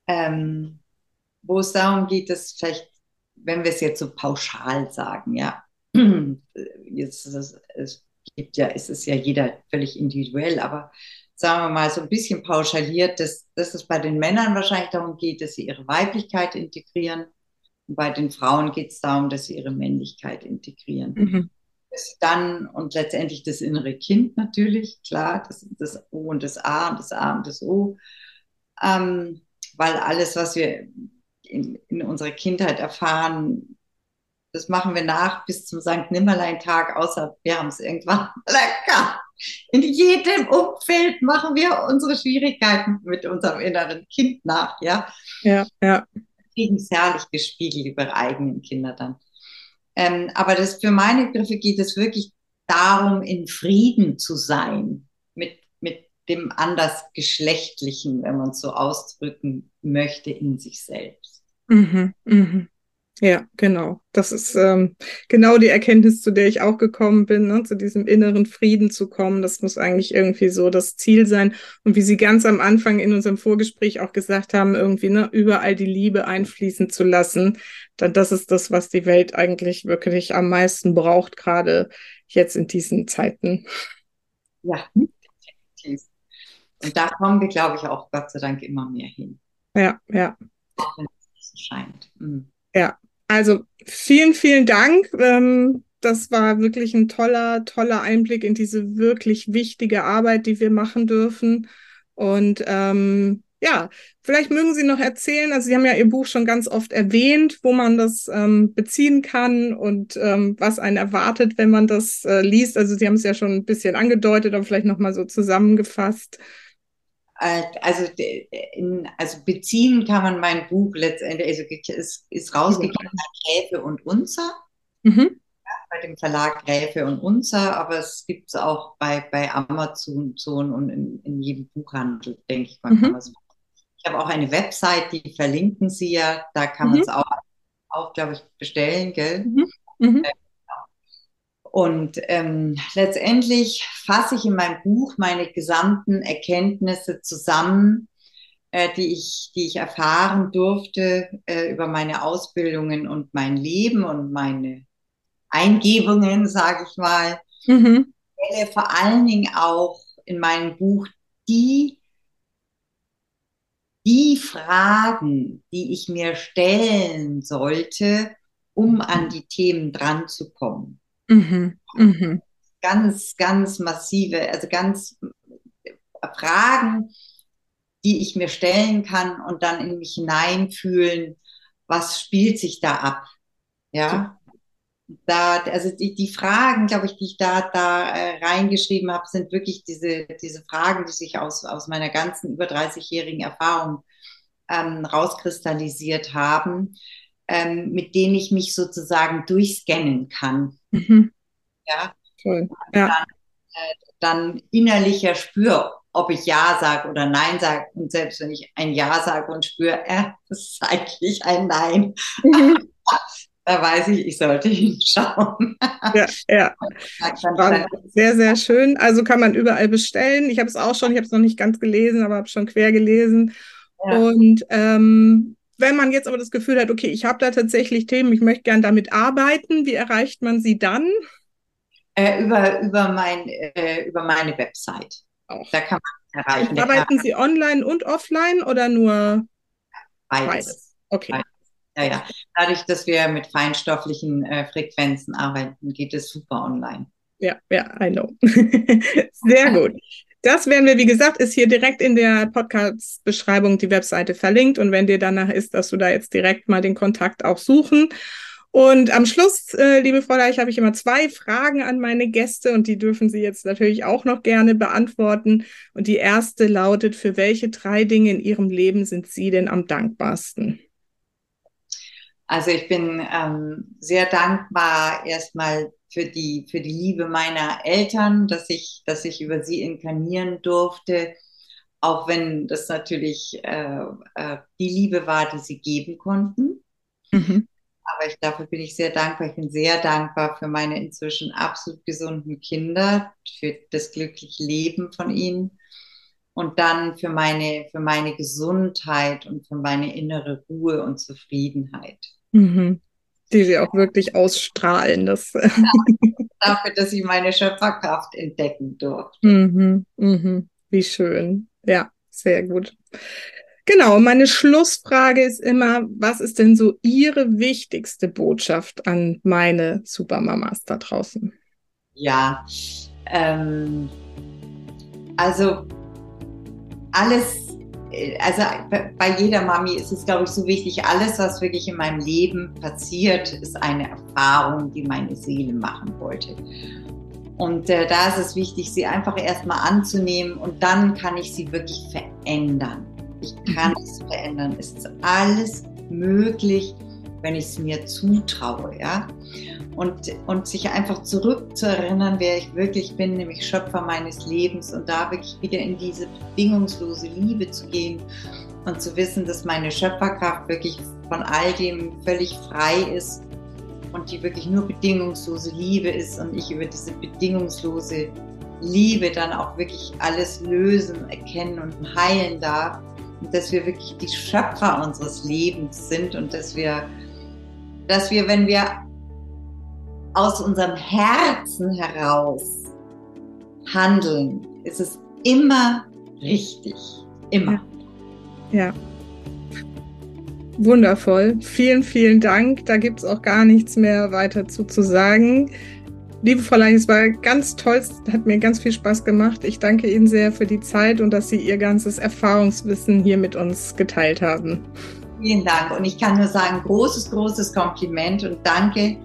ähm, wo es darum geht, dass vielleicht, wenn wir es jetzt so pauschal sagen, ja, [CLEARS THROAT] jetzt es, es gibt ja, es ist ja jeder völlig individuell, aber sagen wir mal so ein bisschen pauschaliert, dass, dass es bei den Männern wahrscheinlich darum geht, dass sie ihre Weiblichkeit integrieren. Und bei den Frauen geht es darum, dass sie ihre Männlichkeit integrieren. Mhm dann und letztendlich das innere Kind natürlich, klar, das, das O und das A und das A und das O, ähm, weil alles, was wir in, in unserer Kindheit erfahren, das machen wir nach bis zum St. Nimmerlein-Tag, außer wir haben es irgendwann [LAUGHS] lecker. In jedem Umfeld machen wir unsere Schwierigkeiten mit unserem inneren Kind nach, ja. Ja, ja. Kriegen es herrlich gespiegelt über eigenen Kinder dann. Ähm, aber das, für meine Begriffe geht es wirklich darum, in Frieden zu sein mit, mit dem Andersgeschlechtlichen, wenn man es so ausdrücken möchte, in sich selbst. Mhm, mh. Ja, genau. Das ist ähm, genau die Erkenntnis, zu der ich auch gekommen bin, ne? zu diesem inneren Frieden zu kommen. Das muss eigentlich irgendwie so das Ziel sein. Und wie Sie ganz am Anfang in unserem Vorgespräch auch gesagt haben, irgendwie ne, überall die Liebe einfließen zu lassen. Dann das ist das, was die Welt eigentlich wirklich am meisten braucht, gerade jetzt in diesen Zeiten. Ja, definitiv. Und da kommen wir, glaube ich, auch Gott sei Dank immer mehr hin. Ja, ja. Auch wenn es nicht so scheint. Mhm. Ja, also vielen, vielen Dank. Ähm, das war wirklich ein toller, toller Einblick in diese wirklich wichtige Arbeit, die wir machen dürfen. Und ähm, ja, vielleicht mögen Sie noch erzählen, also Sie haben ja Ihr Buch schon ganz oft erwähnt, wo man das ähm, beziehen kann und ähm, was einen erwartet, wenn man das äh, liest. Also Sie haben es ja schon ein bisschen angedeutet, aber vielleicht nochmal so zusammengefasst. Äh, also, in, also beziehen kann man mein Buch letztendlich, also ist, ist rausgegeben bei Gräfe und Unzer, mhm. ja, bei dem Verlag Gräfe und Unzer, aber es gibt es auch bei, bei Amazon und in, in jedem Buchhandel, denke ich mal, mhm. kann man es Ich habe auch eine Website, die verlinken Sie ja, da kann mhm. man es auch, auch glaube ich, bestellen, gell? Mhm. Und ähm, letztendlich fasse ich in meinem Buch meine gesamten Erkenntnisse zusammen, äh, die, ich, die ich erfahren durfte äh, über meine Ausbildungen und mein Leben und meine Eingebungen, sage ich mal. Mhm. Vor allen Dingen auch in meinem Buch die, die Fragen, die ich mir stellen sollte, um an die Themen dran zu kommen. Mhm. Mhm. Ganz, ganz massive, also ganz Fragen, die ich mir stellen kann und dann in mich hineinfühlen, was spielt sich da ab? Ja. Da, also die, die Fragen, glaube ich, die ich da, da äh, reingeschrieben habe, sind wirklich diese, diese Fragen, die sich aus, aus meiner ganzen über 30-jährigen Erfahrung ähm, rauskristallisiert haben ähm, mit denen ich mich sozusagen durchscannen kann. Mhm. Ja. Cool. ja. Dann, äh, dann innerlicher spüre, ob ich Ja sage oder Nein sage. Und selbst wenn ich ein Ja sage und spüre, äh, [LAUGHS] das ist eigentlich ein Nein. Mhm. [LAUGHS] da weiß ich, ich sollte [LAUGHS] hinschauen. Ja, ja. Sehr, sehr schön. Also kann man überall bestellen. Ich habe es auch schon, ich habe es noch nicht ganz gelesen, aber habe schon quer gelesen. Ja. Und ähm, wenn man jetzt aber das Gefühl hat, okay, ich habe da tatsächlich Themen, ich möchte gern damit arbeiten, wie erreicht man sie dann? Äh, über, über, mein, äh, über meine Website. Auch. Da kann man erreichen. Arbeiten Sie online und offline oder nur beides? beides. Okay. Beides. Ja, ja. Dadurch, dass wir mit feinstofflichen äh, Frequenzen arbeiten, geht es super online. Ja, ja, I know. [LAUGHS] Sehr gut. Das werden wir, wie gesagt, ist hier direkt in der Podcast-Beschreibung die Webseite verlinkt. Und wenn dir danach ist, dass du da jetzt direkt mal den Kontakt auch suchen. Und am Schluss, äh, liebe Frau Leich, habe ich immer zwei Fragen an meine Gäste und die dürfen Sie jetzt natürlich auch noch gerne beantworten. Und die erste lautet, für welche drei Dinge in Ihrem Leben sind Sie denn am dankbarsten? Also ich bin ähm, sehr dankbar erstmal für die, für die Liebe meiner Eltern, dass ich, dass ich über sie inkarnieren durfte, auch wenn das natürlich äh, äh, die Liebe war, die sie geben konnten. Mhm. Aber ich, dafür bin ich sehr dankbar. Ich bin sehr dankbar für meine inzwischen absolut gesunden Kinder, für das glückliche Leben von ihnen und dann für meine, für meine Gesundheit und für meine innere Ruhe und Zufriedenheit. Mhm. Die sie auch wirklich ausstrahlen. Das ja, [LAUGHS] dafür, dass ich meine Schöpferkraft entdecken durfte. Mhm. Mhm. Wie schön. Ja, sehr gut. Genau, meine Schlussfrage ist immer, was ist denn so Ihre wichtigste Botschaft an meine Supermamas da draußen? Ja, ähm, also alles, also bei jeder Mami ist es, glaube ich, so wichtig, alles, was wirklich in meinem Leben passiert, ist eine Erfahrung, die meine Seele machen wollte. Und äh, da ist es wichtig, sie einfach erstmal anzunehmen und dann kann ich sie wirklich verändern. Ich kann es verändern. Es ist alles möglich, wenn ich es mir zutraue, ja. Und, und sich einfach zurückzuerinnern, wer ich wirklich bin, nämlich Schöpfer meines Lebens und da wirklich wieder in diese bedingungslose Liebe zu gehen und zu wissen, dass meine Schöpferkraft wirklich von all dem völlig frei ist und die wirklich nur bedingungslose Liebe ist und ich über diese bedingungslose Liebe dann auch wirklich alles lösen, erkennen und heilen darf dass wir wirklich die Schöpfer unseres Lebens sind und dass wir, dass wir, wenn wir aus unserem Herzen heraus handeln, ist es immer richtig. Immer. Ja. ja. Wundervoll. Vielen, vielen Dank. Da gibt es auch gar nichts mehr weiter zu, zu sagen. Liebe Fräulein, es war ganz toll, hat mir ganz viel Spaß gemacht. Ich danke Ihnen sehr für die Zeit und dass Sie Ihr ganzes Erfahrungswissen hier mit uns geteilt haben. Vielen Dank und ich kann nur sagen, großes, großes Kompliment und danke,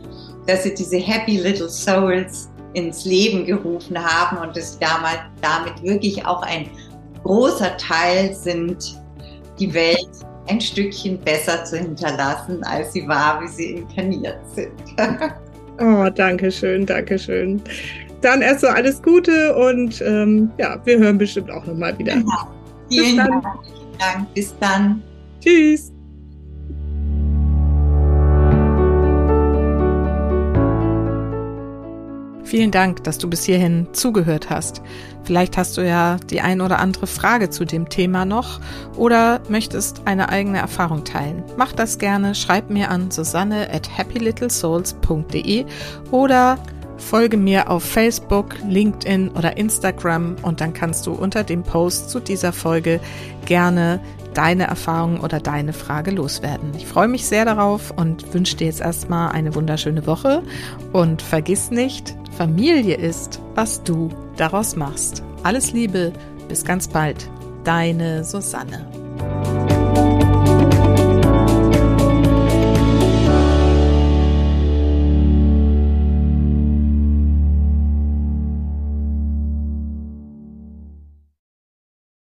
dass Sie diese Happy Little Souls ins Leben gerufen haben und dass Sie damals, damit wirklich auch ein großer Teil sind, die Welt ein Stückchen besser zu hinterlassen, als sie war, wie sie inkarniert sind. [LAUGHS] Oh, danke schön, danke schön. Dann erst so alles Gute und ähm, ja, wir hören bestimmt auch nochmal wieder. Ja, vielen Dank. Dank. Bis dann. Tschüss. Vielen Dank, dass du bis hierhin zugehört hast. Vielleicht hast du ja die ein oder andere Frage zu dem Thema noch oder möchtest eine eigene Erfahrung teilen. Mach das gerne, schreib mir an susanne at happylittlesouls.de oder folge mir auf Facebook, LinkedIn oder Instagram und dann kannst du unter dem Post zu dieser Folge gerne deine Erfahrung oder deine Frage loswerden. Ich freue mich sehr darauf und wünsche dir jetzt erstmal eine wunderschöne Woche und vergiss nicht, Familie ist, was du daraus machst. Alles Liebe, bis ganz bald, deine Susanne.